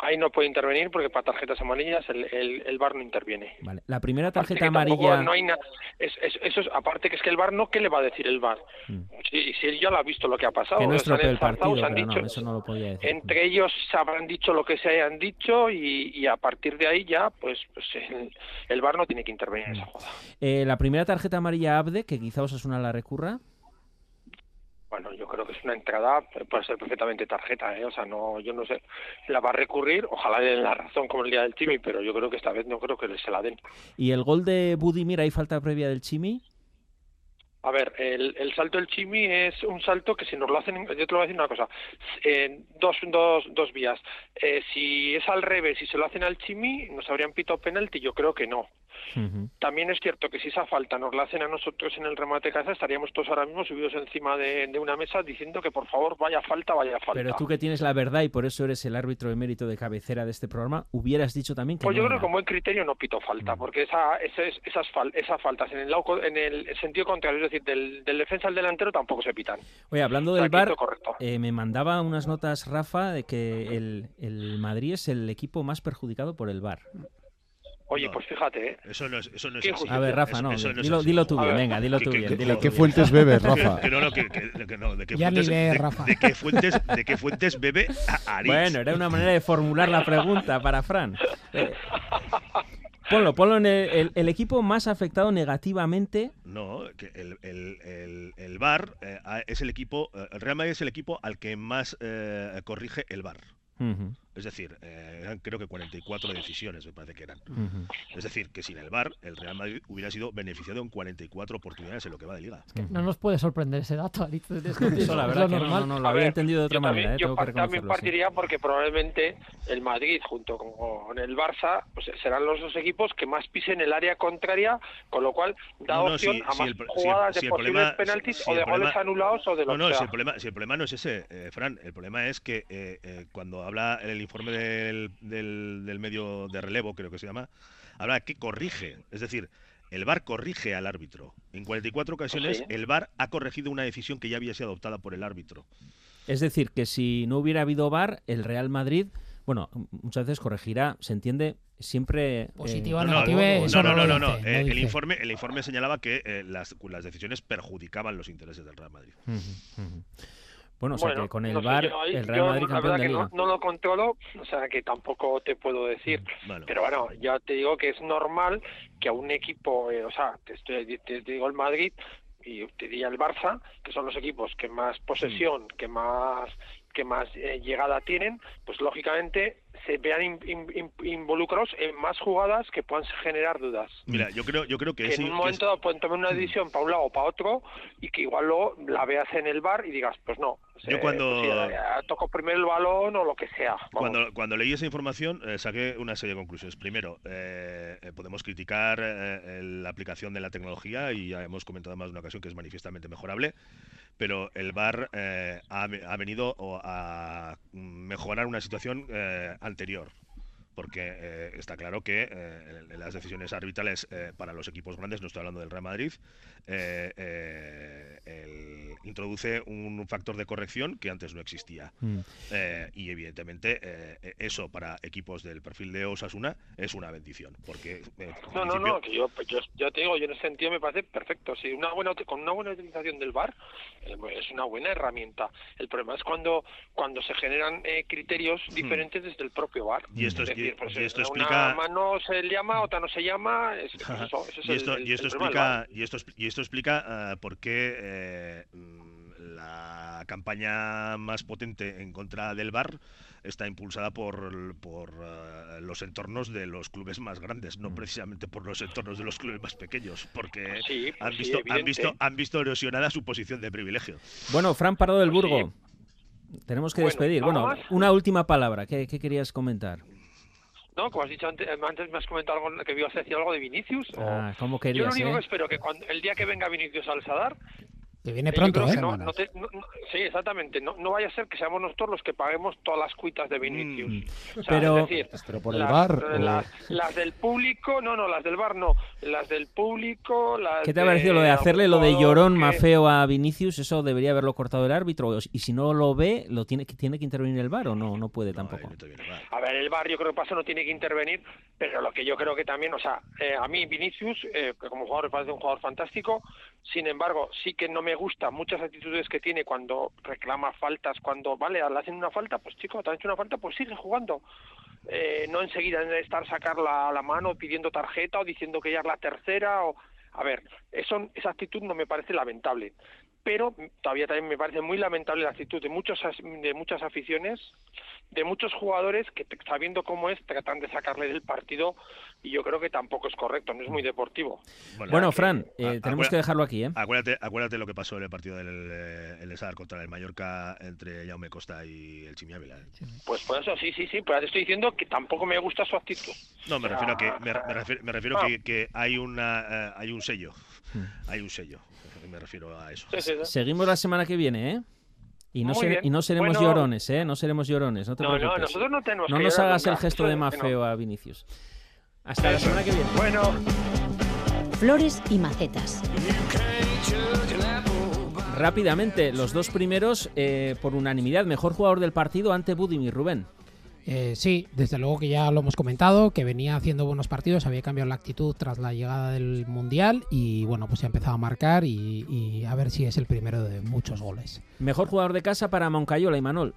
Ahí no puede intervenir porque para tarjetas amarillas el, el, el VAR no interviene. Vale. La primera tarjeta amarilla. No hay na- es, es- eso es, aparte que es que el VAR no, ¿qué le va a decir el VAR? Si, si él ya lo ha visto lo que ha pasado. Mm. Que no estropeó el partido, han no, eso no lo podía decir. entre ellos se habrán dicho lo que se hayan dicho y, y a partir de ahí ya, pues, pues el, el VAR no tiene que intervenir en esa jugada. Eh, la primera tarjeta amarilla Abde, que quizá Osasuna la recurra. Bueno, yo creo que es una entrada, puede ser perfectamente tarjeta, ¿eh? O sea, no, yo no sé, la va a recurrir, ojalá le den la razón como el día del Chimi, pero yo creo que esta vez no creo que se la den. Y el gol de Budimir, ¿hay falta previa del Chimi? A ver, el, el salto del Chimi es un salto que si nos lo hacen, yo te lo voy a decir una cosa, eh, dos, dos, dos vías. Eh, si es al revés, si se lo hacen al Chimi, nos habrían pitado penalti, yo creo que no. También es cierto que si esa falta nos la hacen a nosotros en el remate de casa, estaríamos todos ahora mismo subidos encima de, de una mesa diciendo que por favor vaya falta, vaya falta. Pero tú que tienes la verdad y por eso eres el árbitro emérito de cabecera de este programa, hubieras dicho también que Pues no yo creo era. que con buen criterio no pito falta, porque esa, esas, fal- esas faltas en el, lado en el sentido contrario, es decir, del, del defensa al delantero tampoco se pitan. Oye, hablando del bar, eh, me mandaba unas notas Rafa de que el, el Madrid es el equipo más perjudicado por el bar. Oye, pues fíjate, ¿eh? Eso no es, eso no es así. A ver, Rafa, Eso- no, eso no es dilo, dilo tú bien, venga, dilo tú bien. ¿De qué fuentes bebes, Rafa? que no, no, que, no, de qué Ya ni fuentes, lee, de- Rafa. de qué fuentes, de qué fuentes bebe Aritz. Bueno, era una manera de formular la pregunta para Fran. Eh, ponlo, ponlo en el, el- el equipo más afectado negativamente. No, que el, el, el, el VAR eh, es el equipo, eh, el Real Madrid es el equipo al que más eh, corrige el VAR. Ujú, Es decir, eh, eran creo que 44 decisiones, me parece que eran. ujú. Es decir, que sin el VAR, el Real Madrid hubiera sido beneficiado en 44 oportunidades en lo que va de liga. No nos puede sorprender ese dato, es que Eso, la es verdad lo que no, normal. no, no, lo A había ver, entendido de otra manera, también, eh, yo que también reconocerlo. sí. partiría porque probablemente el Madrid junto con, con el Barça pues, serán los dos equipos que más pisen el área contraria, con lo cual da No, no, opción si- a si más el si el- jugadas si de el posibles problema- penaltis si o de el problema- goles anulados o de lo No, no, que si sea. el problema, si el problema no es ese, eh, Fran, el problema es que eh, eh, cuando habla en el informe del, del, del medio de relevo, creo que se llama, habla que corrige, es decir, el VAR corrige al árbitro. En 44 ocasiones el VAR ha corregido una decisión que ya había sido adoptada por el árbitro. Es decir, que si no hubiera habido VAR, el Real Madrid, bueno, muchas veces corregirá, se entiende, siempre... eh, Positiva, No, negativa, no, eso no, no no, no, no. dice, Eh, el, informe, el informe señalaba que eh, las, las decisiones perjudicaban los intereses del Real Madrid. Bueno, o sea Bueno, que con el no VAR yo el Real yo Madrid campeón de que liga. no, no lo controlo, o sea que tampoco te puedo decir. Bueno. Pero bueno, ya te digo que es normal que a un equipo, eh, o sea, te, estoy, te, te digo el Madrid y te diría el Barça, que son los equipos que más posesión, que más que más eh, llegada tienen, pues lógicamente se vean in- in- in- involucrados en más jugadas que puedan generar dudas. Mira, yo creo, yo creo que, en un momento dado pueden tomar Mm. una decisión para un lado o para otro y que igual luego la veas en el bar y digas, pues no, Yo eh, cuando- pues sí, eh, toco primero el balón o lo que sea. vamos. Cuando, cuando leí esa información eh, saqué una serie de conclusiones. Primero, podemos criticar la aplicación de la tecnología y ya hemos comentado más de una ocasión que es manifiestamente mejorable, pero el VAR eh, ha, venido a mejorar una situación eh, anterior. Porque eh, está claro que eh, las decisiones arbitrales eh, para los equipos grandes, no estoy hablando del Real Madrid, eh, eh, el- introduce un factor de corrección que antes no existía. Mm. Eh, y evidentemente eh, eso para equipos del perfil de Osasuna es una bendición. Porque eh, No, no, principio- no, que yo, yo, yo te digo, yo en ese sentido me parece perfecto. Si una buena, con una buena utilización del VAR eh, es una buena herramienta. El problema es cuando cuando se generan eh, criterios diferentes desde el propio VAR. Hmm. Y esto es- decir, pues, y esto eh, explica- una mano se llama, otra no se llama. Es, pues Ajá. eso, ese es y esto, el, el- y esto el problema del VAR. explica y esto y esto explica por qué eh, mm, la campaña más potente en contra del VAR está impulsada por, por eh, los entornos de los clubes más grandes, Mm. no precisamente por los entornos de los clubes más pequeños, porque Sí, pues han, sí, visto, han, visto, han visto erosionada su posición de privilegio. Bueno, Fran Pardo del Burgo. Tenemos que Bueno, despedir. Bueno, una última palabra. ¿Qué, qué querías comentar? No, como has dicho antes, antes me has comentado algo, que ibas a decir algo de Vinicius. o- Ah, ¿Cómo Yo lo querías, único eh? que espero que cuando el día que venga Vinicius al Sadar Que viene Eh, pronto, ¿eh? no- no te- no- no- sí, exactamente. No, no vaya a ser que seamos nosotros los que paguemos todas las cuitas de Vinicius. O sea, Pero- es decir, Pero por el las, VAR, eh, o- las, las del público, no, no, las del bar no. Las del público, las ¿Qué te ha parecido lo de hacerle lo de llorón que- mafeo a Vinicius? Eso debería haberlo cortado el árbitro. Y si no lo ve, lo tiene, que- tiene que intervenir el VAR o no, no puede tampoco. A ver, el bar yo creo que pasa no tiene que intervenir, pero lo que yo creo que también, o sea, eh, a mí Vinicius, eh, que como jugador me parece un jugador fantástico, sin embargo, sí que no me gusta muchas actitudes que tiene cuando reclama faltas, cuando, vale, le hacen una falta, pues chico, te han hecho una falta, pues sigue jugando. Eh, no enseguida en estar sacar la, la mano pidiendo tarjeta o diciendo que ya es la tercera o... A ver, eso, esa actitud no me parece lamentable, pero todavía también me parece muy lamentable la actitud de muchos as- de muchas aficiones, de muchos jugadores que sabiendo cómo es tratan de sacarle del partido y yo creo que tampoco es correcto, no es muy deportivo. Bueno, Fran, eh, a- tenemos que dejarlo aquí, ¿eh? Acuérdate, acuérdate lo que pasó en el partido del eh, el Sadar contra el Mallorca entre Jaume Costa y el Chimi Ávila. ¿eh? Pues por eso sí, sí, sí, pero te estoy diciendo que tampoco me gusta su actitud. No, me refiero a que me, me refiero, me refiero ah. que, que hay una eh, hay un sello, hay un sello. Me refiero a eso. Sí, sí, sí. Seguimos la semana que viene, ¿eh? Y no, y no seremos Bueno. llorones, ¿eh? No seremos llorones, no te No, nosotros no tenemos No que nos hagas el gesto de que mafeo a Vinicius. Hasta la semana que viene. Bueno. Flores y macetas. Rápidamente, los dos primeros eh, por unanimidad. Mejor jugador del partido ante Budimir Rubén. Eh, sí, desde luego que ya lo hemos comentado, que venía haciendo buenos partidos, había cambiado la actitud tras la llegada del Mundial y bueno, pues ya ha empezado a marcar y, y a ver si es el primero de muchos goles. Mejor jugador de casa para Moncayola y Manol.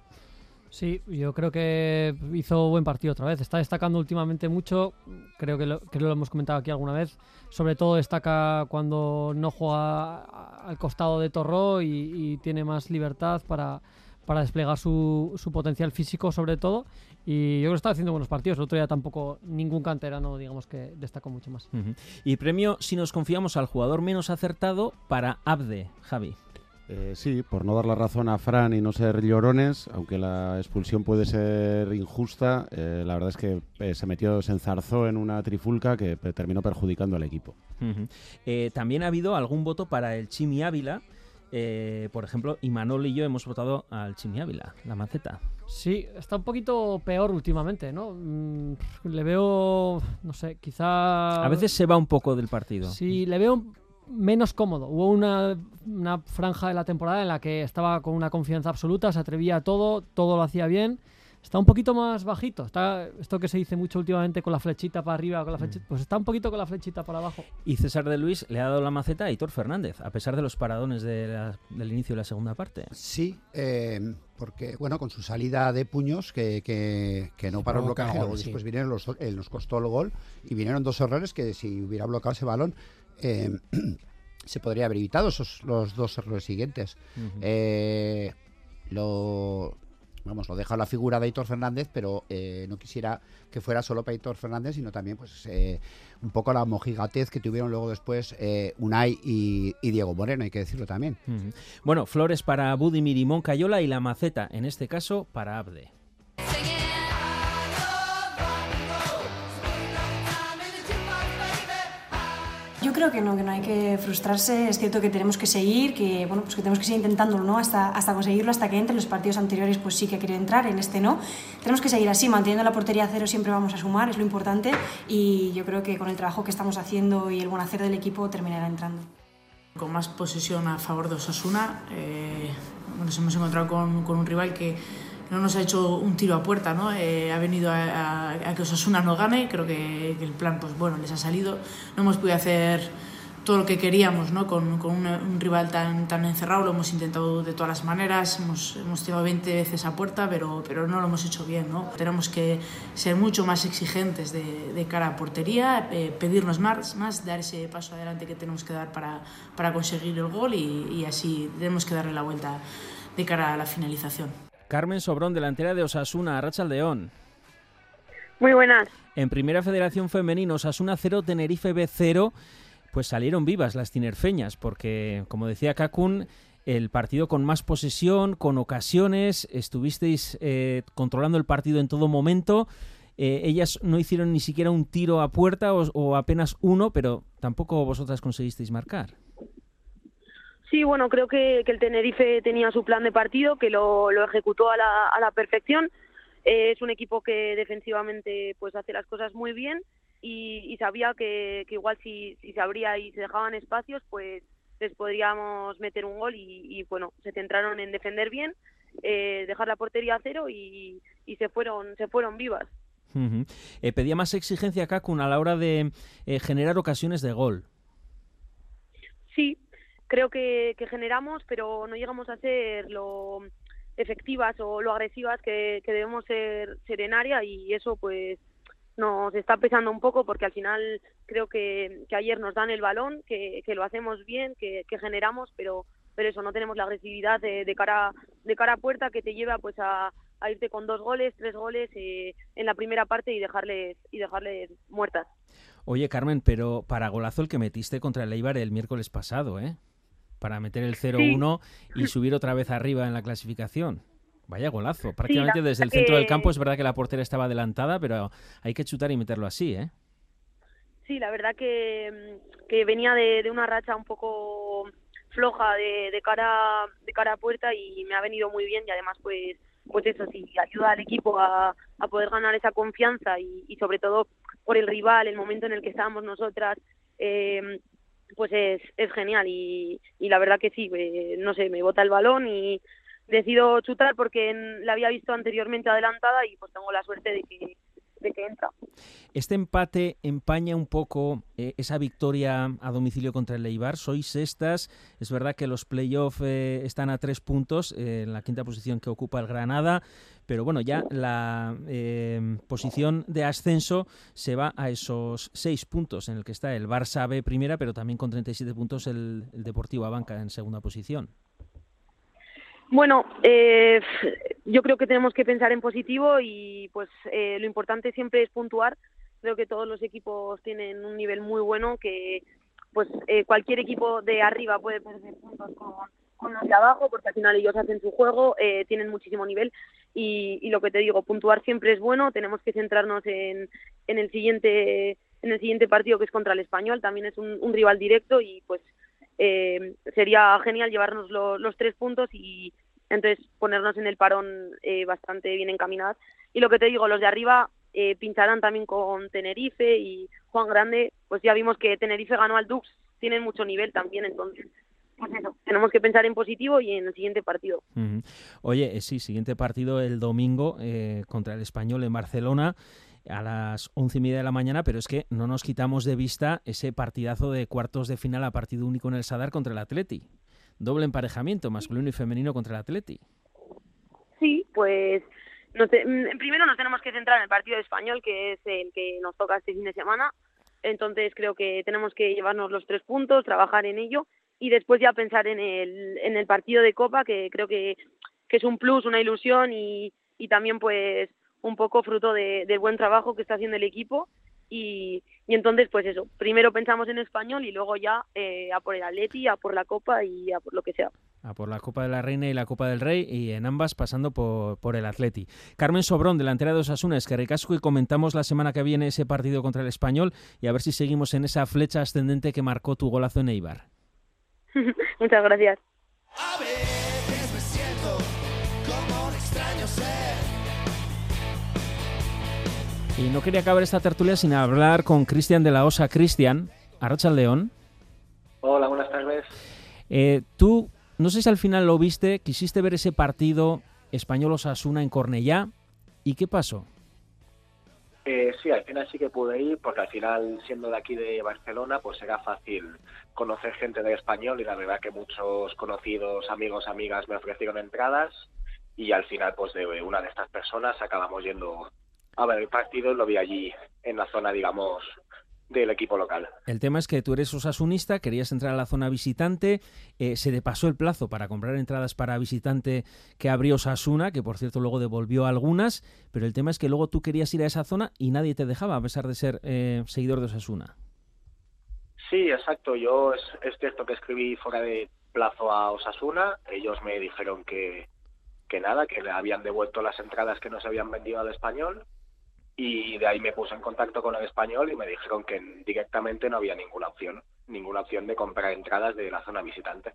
Sí, yo creo que hizo buen partido otra vez. Está destacando últimamente mucho. Creo que lo, creo que lo hemos comentado aquí alguna vez. Sobre todo destaca cuando no juega al costado de Torró y, y tiene más libertad para, para desplegar su, su potencial físico, sobre todo. Y yo creo que está haciendo buenos partidos. El otro día tampoco ningún canterano, digamos que destacó mucho más. Ujú. Y premio, si nos confiamos al jugador menos acertado, para Abde, Javi. Eh, sí, por no dar la razón a Fran y no ser llorones, aunque la expulsión puede ser injusta, eh, la verdad es que eh, se metió, se enzarzó en una trifulca que terminó perjudicando al equipo. Ujú. Eh, también ha habido algún voto para el Chimi Ávila. Eh, por ejemplo, Imanol y yo hemos votado al Chimi Ávila, la maceta. Sí, está un poquito peor últimamente, ¿no? Mm, le veo, no sé, quizá... A veces se va un poco del partido. Sí, le veo menos cómodo. Hubo una, una franja de la temporada en la que estaba con una confianza absoluta, se atrevía a todo, todo lo hacía bien. Está un poquito más bajito. Está esto que se dice mucho últimamente con la flechita para arriba, con la flechita, pues está un poquito con la flechita para abajo. Y César de Luis le ha dado la maceta a Hitor Fernández, a pesar de los paradones del inicio de la segunda parte. Sí, eh, porque bueno, con su salida de puños que, que, no paró el bloqueo, luego después vinieron los, eh, nos costó el gol y vinieron dos errores que si hubiera bloqueado ese balón eh, se podría haber evitado esos los dos errores siguientes. lo vamos, lo deja la figura de Hitor Fernández, pero eh, no quisiera que fuera solo para Hitor Fernández, sino también pues eh, un poco la mojigatez que tuvieron luego después eh, Unai y, Diego Moreno, hay que decirlo también. Bueno, flores para Budimir y Moncayola y la maceta, en este caso, para Abde. Yo creo que no, que no hay que frustrarse. Es cierto que tenemos que seguir, que bueno, pues que tenemos que seguir intentándolo, ¿no? Hasta, hasta conseguirlo, hasta que entre. Los partidos anteriores, pues sí que quería entrar, en este no. Tenemos que seguir así, manteniendo la portería a cero siempre vamos a sumar, es lo importante. Y yo creo que con el trabajo que estamos haciendo y el buen hacer del equipo terminará entrando. Con más posesión a favor de Osasuna, eh, nos hemos encontrado con, con un rival que no nos ha hecho un tiro a puerta, ¿no? Eh, ha venido a, que Osasuna no gane, creo que, el plan pues bueno les ha salido, no hemos podido hacer todo lo que queríamos ¿no? con, un, rival tan, tan encerrado, lo hemos intentado de todas las maneras, hemos, hemos tirado 20 veces a puerta, pero, pero no lo hemos hecho bien. ¿no? Tenemos que ser mucho más exigentes de, de cara a portería, eh, pedirnos más, más, dar ese paso adelante que tenemos que dar para, para conseguir el gol y, y así tenemos que darle la vuelta de cara a la finalización. Carmen Sobrón, delantera de Osasuna, León. Muy buenas. En Primera Federación Femenina, Osasuna 0, Tenerife B 0, pues salieron vivas las tinerfeñas, porque, como decía Kakun, el partido con más posesión, con ocasiones, estuvisteis eh, controlando el partido en todo momento. Eh, ellas no hicieron ni siquiera un tiro a puerta o apenas uno, pero tampoco vosotras conseguisteis marcar. Sí, bueno, creo que, el Tenerife tenía su plan de partido, que lo, ejecutó a la, a la perfección. Eh, es un equipo que defensivamente pues hace las cosas muy bien y, sabía que, igual si, si se abría y se dejaban espacios, pues les podríamos meter un gol y, bueno, se centraron en defender bien, eh, dejar la portería a cero y, se fueron se fueron vivas. Eh, pedía más exigencia Kakun a la hora de generar ocasiones de gol. Sí, creo que, generamos, pero no llegamos a ser lo efectivas o lo agresivas que, debemos ser, en área y eso pues nos está pesando un poco porque al final creo que, ayer nos dan el balón, que, lo hacemos bien, que, generamos, pero pero eso no tenemos la agresividad de, cara de cara a puerta que te lleva pues a, irte con dos goles, tres goles eh, en la primera parte y dejarles y dejarles muertas. Oye Carmen, pero para golazo el que metiste contra el Eibar el miércoles pasado, ¿eh? Para meter el 0-1 y subir otra vez arriba en la clasificación. Vaya golazo. Prácticamente desde el centro del campo es verdad que la portera estaba adelantada, pero hay que chutar y meterlo así, ¿eh? Sí, la verdad que, que venía de, una racha un poco floja de, de, cara de cara a puerta y me ha venido muy bien y además pues pues eso sí ayuda al equipo a, a poder ganar esa confianza y, y, sobre todo por el rival el momento en el que estábamos nosotras eh, pues es, es genial y, y la verdad que sí, eh, no sé, me bota el balón y decido chutar porque la había visto anteriormente adelantada y pues tengo la suerte de que, Este empate empaña un poco eh, esa victoria a domicilio contra el Eibar. Sois sextas. Es verdad que los playoffs eh, están a tres puntos, en la quinta posición que ocupa el Granada. Pero bueno, ya la posición de ascenso se va a esos seis puntos en el que está el Barça B primera, pero también con 37 puntos el, el Deportivo Abanca en segunda posición. Bueno, eh, yo creo que tenemos que pensar en positivo y pues eh, lo importante siempre es puntuar. Creo que todos los equipos tienen un nivel muy bueno que pues eh, cualquier equipo de arriba puede perder puntos con, los de abajo porque al final ellos hacen su juego, tienen muchísimo nivel y, lo que te digo, puntuar siempre es bueno. Tenemos que centrarnos en, en el siguiente en el siguiente partido que es contra el español. También es un rival directo y pues eh, sería genial llevarnos los tres puntos y entonces ponernos en el parón eh, bastante bien encaminadas. Y lo que te digo, los de arriba eh, pincharán también con Tenerife y Juan Grande, pues ya vimos que Tenerife ganó al Dux, tienen mucho nivel también, entonces pues tenemos que pensar en positivo y en el siguiente partido. Oye, eh, sí, siguiente partido el domingo eh, contra el Español en Barcelona a las once y media de la mañana, pero es que no nos quitamos de vista ese partidazo de cuartos de final a partido único en el Sadar contra el Atleti. Doble emparejamiento, masculino y femenino contra el Atleti. Sí, pues no te- mm, primero nos tenemos que centrar en el partido español, que es el que nos toca este fin de semana. Entonces creo que tenemos que llevarnos los tres puntos, trabajar en ello y después ya pensar en el, en el partido de Copa, que creo que, que es un plus, una ilusión y, y también pues un poco fruto de- del buen trabajo que está haciendo el equipo. Y, y entonces, pues eso, primero pensamos en español y luego ya eh, a por el Atleti, a por la Copa y a por lo que sea. A por la Copa de la Reina y la Copa del Rey y en ambas pasando por, por el Atleti. Carmen Sobrón, delantera de Osasuna, es que recasco y comentamos la semana que viene ese partido contra el Español y a ver si seguimos en esa flecha ascendente que marcó tu golazo en Eibar. Muchas gracias. me siento como un extraño ser. Y no quería acabar esta tertulia sin hablar con Cristian de la Osa. Cristian, Arracha León. Hola, buenas tardes. Eh, tú, no sé si al final lo viste, quisiste ver ese partido español-Osasuna en Cornellá. ¿Y qué pasó? Eh, sí, al final sí que pude ir, porque al final, siendo de aquí de Barcelona, pues era fácil conocer gente de español y la verdad que muchos conocidos, amigos, amigas me ofrecieron entradas y al final, pues de una de estas personas acabamos yendo a ver el partido lo vi allí en la zona, digamos, del equipo local. El tema es que tú eres osasunista, querías entrar a la zona visitante, eh, se te pasó el plazo para comprar entradas para visitante que abrió Osasuna, que por cierto luego devolvió algunas, pero el tema es que luego tú querías ir a esa zona y nadie te dejaba, a pesar de ser eh, seguidor de Osasuna. Sí, exacto. Yo es, es cierto que escribí fuera de plazo a Osasuna. Ellos me dijeron que, que nada, que le habían devuelto las entradas que no se habían vendido al español. Y de ahí me puse en contacto con el español y me dijeron que directamente no había ninguna opción, ninguna opción de comprar entradas de la zona visitante.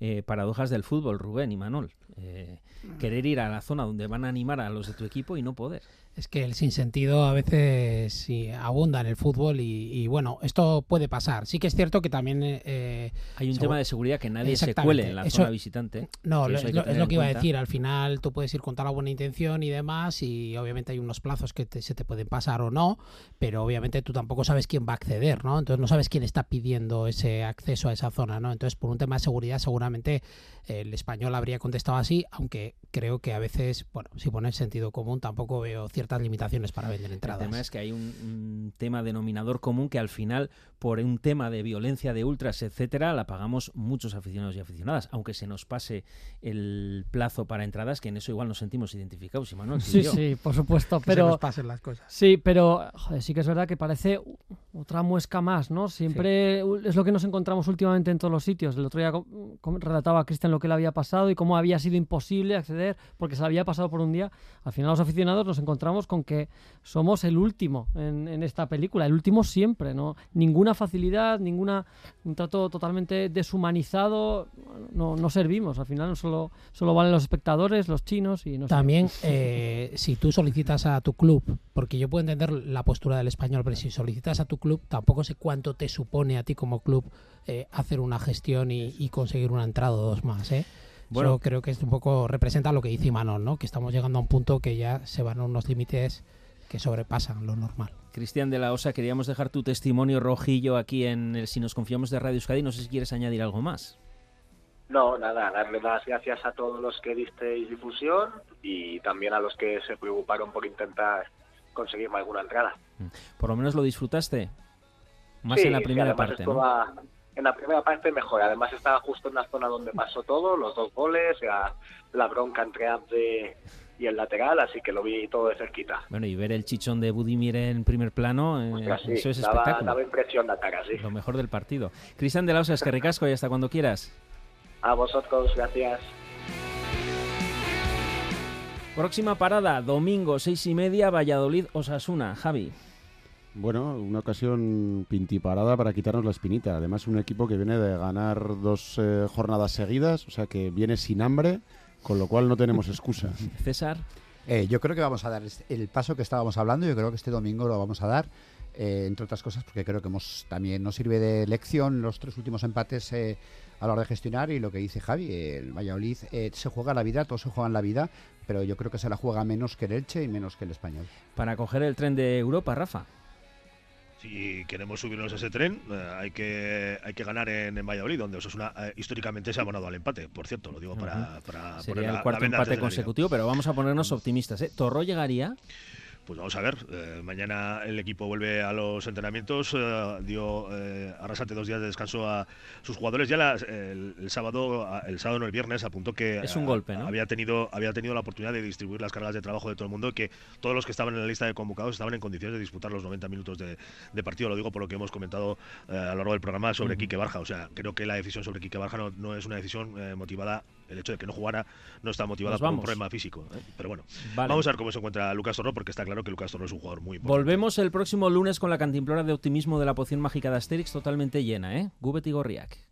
Eh, paradojas del fútbol, Rubén y Manol. Eh, querer ir a la zona donde van a animar a los de tu equipo y no poder. Es que el sinsentido a veces sí, abunda en el fútbol y, y, bueno, esto puede pasar. Sí que es cierto que también... eh, Hay un tema de seguridad que nadie se cuele en la Eso- zona visitante. No, lo- es lo, que iba a decir. Al final tú puedes ir con toda la buena intención y demás y obviamente hay unos plazos que te- se te pueden pasar o no, pero obviamente tú tampoco sabes quién va a acceder, ¿no? Entonces no sabes quién está pidiendo ese acceso a esa zona, ¿no? Entonces por un tema de seguridad seguramente eh, el español habría contestado así, aunque creo que a veces, bueno, si pones sentido común tampoco veo ciertas limitaciones para vender El entradas. tema es que hay un, un tema denominador común que al final, por un tema de violencia de ultras, etcétera, la pagamos muchos aficionados y aficionadas, aunque se nos pase el plazo para entradas, que en eso igual nos sentimos identificados, y Sí, yo. sí, por supuesto, Que se pero nos pasen las cosas. Sí, pero joder, sí que es verdad que parece otra muesca más, ¿no? Siempre es lo que nos encontramos últimamente en todos los sitios. El otro día relataba a Cristian lo que le había pasado y cómo había sido imposible acceder porque se le había pasado por un día. Al final los aficionados nos encontramos con que somos el último en, en esta película, el último siempre, ¿no? Ninguna facilidad, ninguna un trato totalmente deshumanizado, no, no servimos. Al final solo, solo valen los espectadores, los chinos y no sé. También, eh, si tú solicitas a tu club, porque yo puedo entender la postura del español, pero si solicitas a tu club, tampoco sé cuánto te supone a ti como club eh, hacer una gestión y, y conseguir una entrada o dos más. ¿eh? Bueno. Eso creo que es un poco representa lo que dice Imanol, ¿no? que estamos llegando a un punto que ya se van a unos límites que sobrepasan lo normal. Cristian de la Osa, queríamos dejar tu testimonio rojillo aquí en el Si nos confiamos de Radio Euskadi. No sé si quieres añadir algo más. No, nada, darle las gracias a todos los que disteis difusión y también a los que se preocuparon por intentar conseguirme alguna entrada. Por lo menos lo disfrutaste. Más Sí, en la primera parte, esto ¿no? va- En la primera parte mejor, además estaba justo en la zona donde pasó todo, los dos goles, la, la bronca entre Abde y el lateral, así que lo vi todo de cerquita. Bueno, y ver el chichón de Budimir en primer plano, eh, Ostras, sí, eso es daba, espectáculo. daba impresión la cara, sí. Lo mejor del partido. Cristian de la Osa, es que recasco y hasta cuando quieras. A vosotros, gracias. Próxima parada, domingo, seis y media, Valladolid, Osasuna. Javi. Bueno, una ocasión pintiparada para quitarnos la espinita. Además, un equipo que viene de ganar dos eh, jornadas seguidas, o sea que viene sin hambre, con lo cual no tenemos excusa. César. Eh, yo creo que vamos a dar este- el paso que estábamos hablando, yo creo que este domingo lo vamos a dar. eh, entre otras cosas porque creo que hemos también nos sirve de lección los tres últimos empates eh, a la hora de gestionar y lo que dice Javi, el Valladolid eh, se juega la vida, todos se juegan la vida, pero yo creo que se la juega menos que el Elche y menos que el Español. Para coger el tren de Europa, Rafa. Si queremos subirnos a ese tren, eh, hay que hay que ganar en, en Valladolid, donde Osasuna eh, históricamente se ha abonado al empate. Por cierto, lo digo para, para poner Sería el cuarto empate la consecutivo, pero vamos a ponernos optimistas. ¿eh? ¿Torro llegaría? Pues vamos a ver, eh, mañana el equipo vuelve a los entrenamientos, eh, dio eh, Arrasate dos días de descanso a sus jugadores. Ya el, el sábado, el sábado no el viernes, apuntó que Es un eh, golpe, ¿no? había tenido había tenido la oportunidad de distribuir las cargas de trabajo de todo el mundo y que todos los que estaban en la lista de convocados estaban en condiciones de disputar los 90 minutos de, de partido. Lo digo por lo que hemos comentado a lo largo del programa sobre. Quique Barja. O sea, creo que la decisión sobre Quique Barja no, no es una decisión motivada. El hecho de que no jugara no está motivada por un problema físico. ¿eh? Pero bueno, Vale. vamos a ver cómo se encuentra Lucas Torro, porque está claro que Lucas Torro es un jugador muy importante. Volvemos el próximo lunes con la cantimplora de optimismo de la poción mágica de Asterix totalmente llena, ¿eh? Gubet y Gorriak.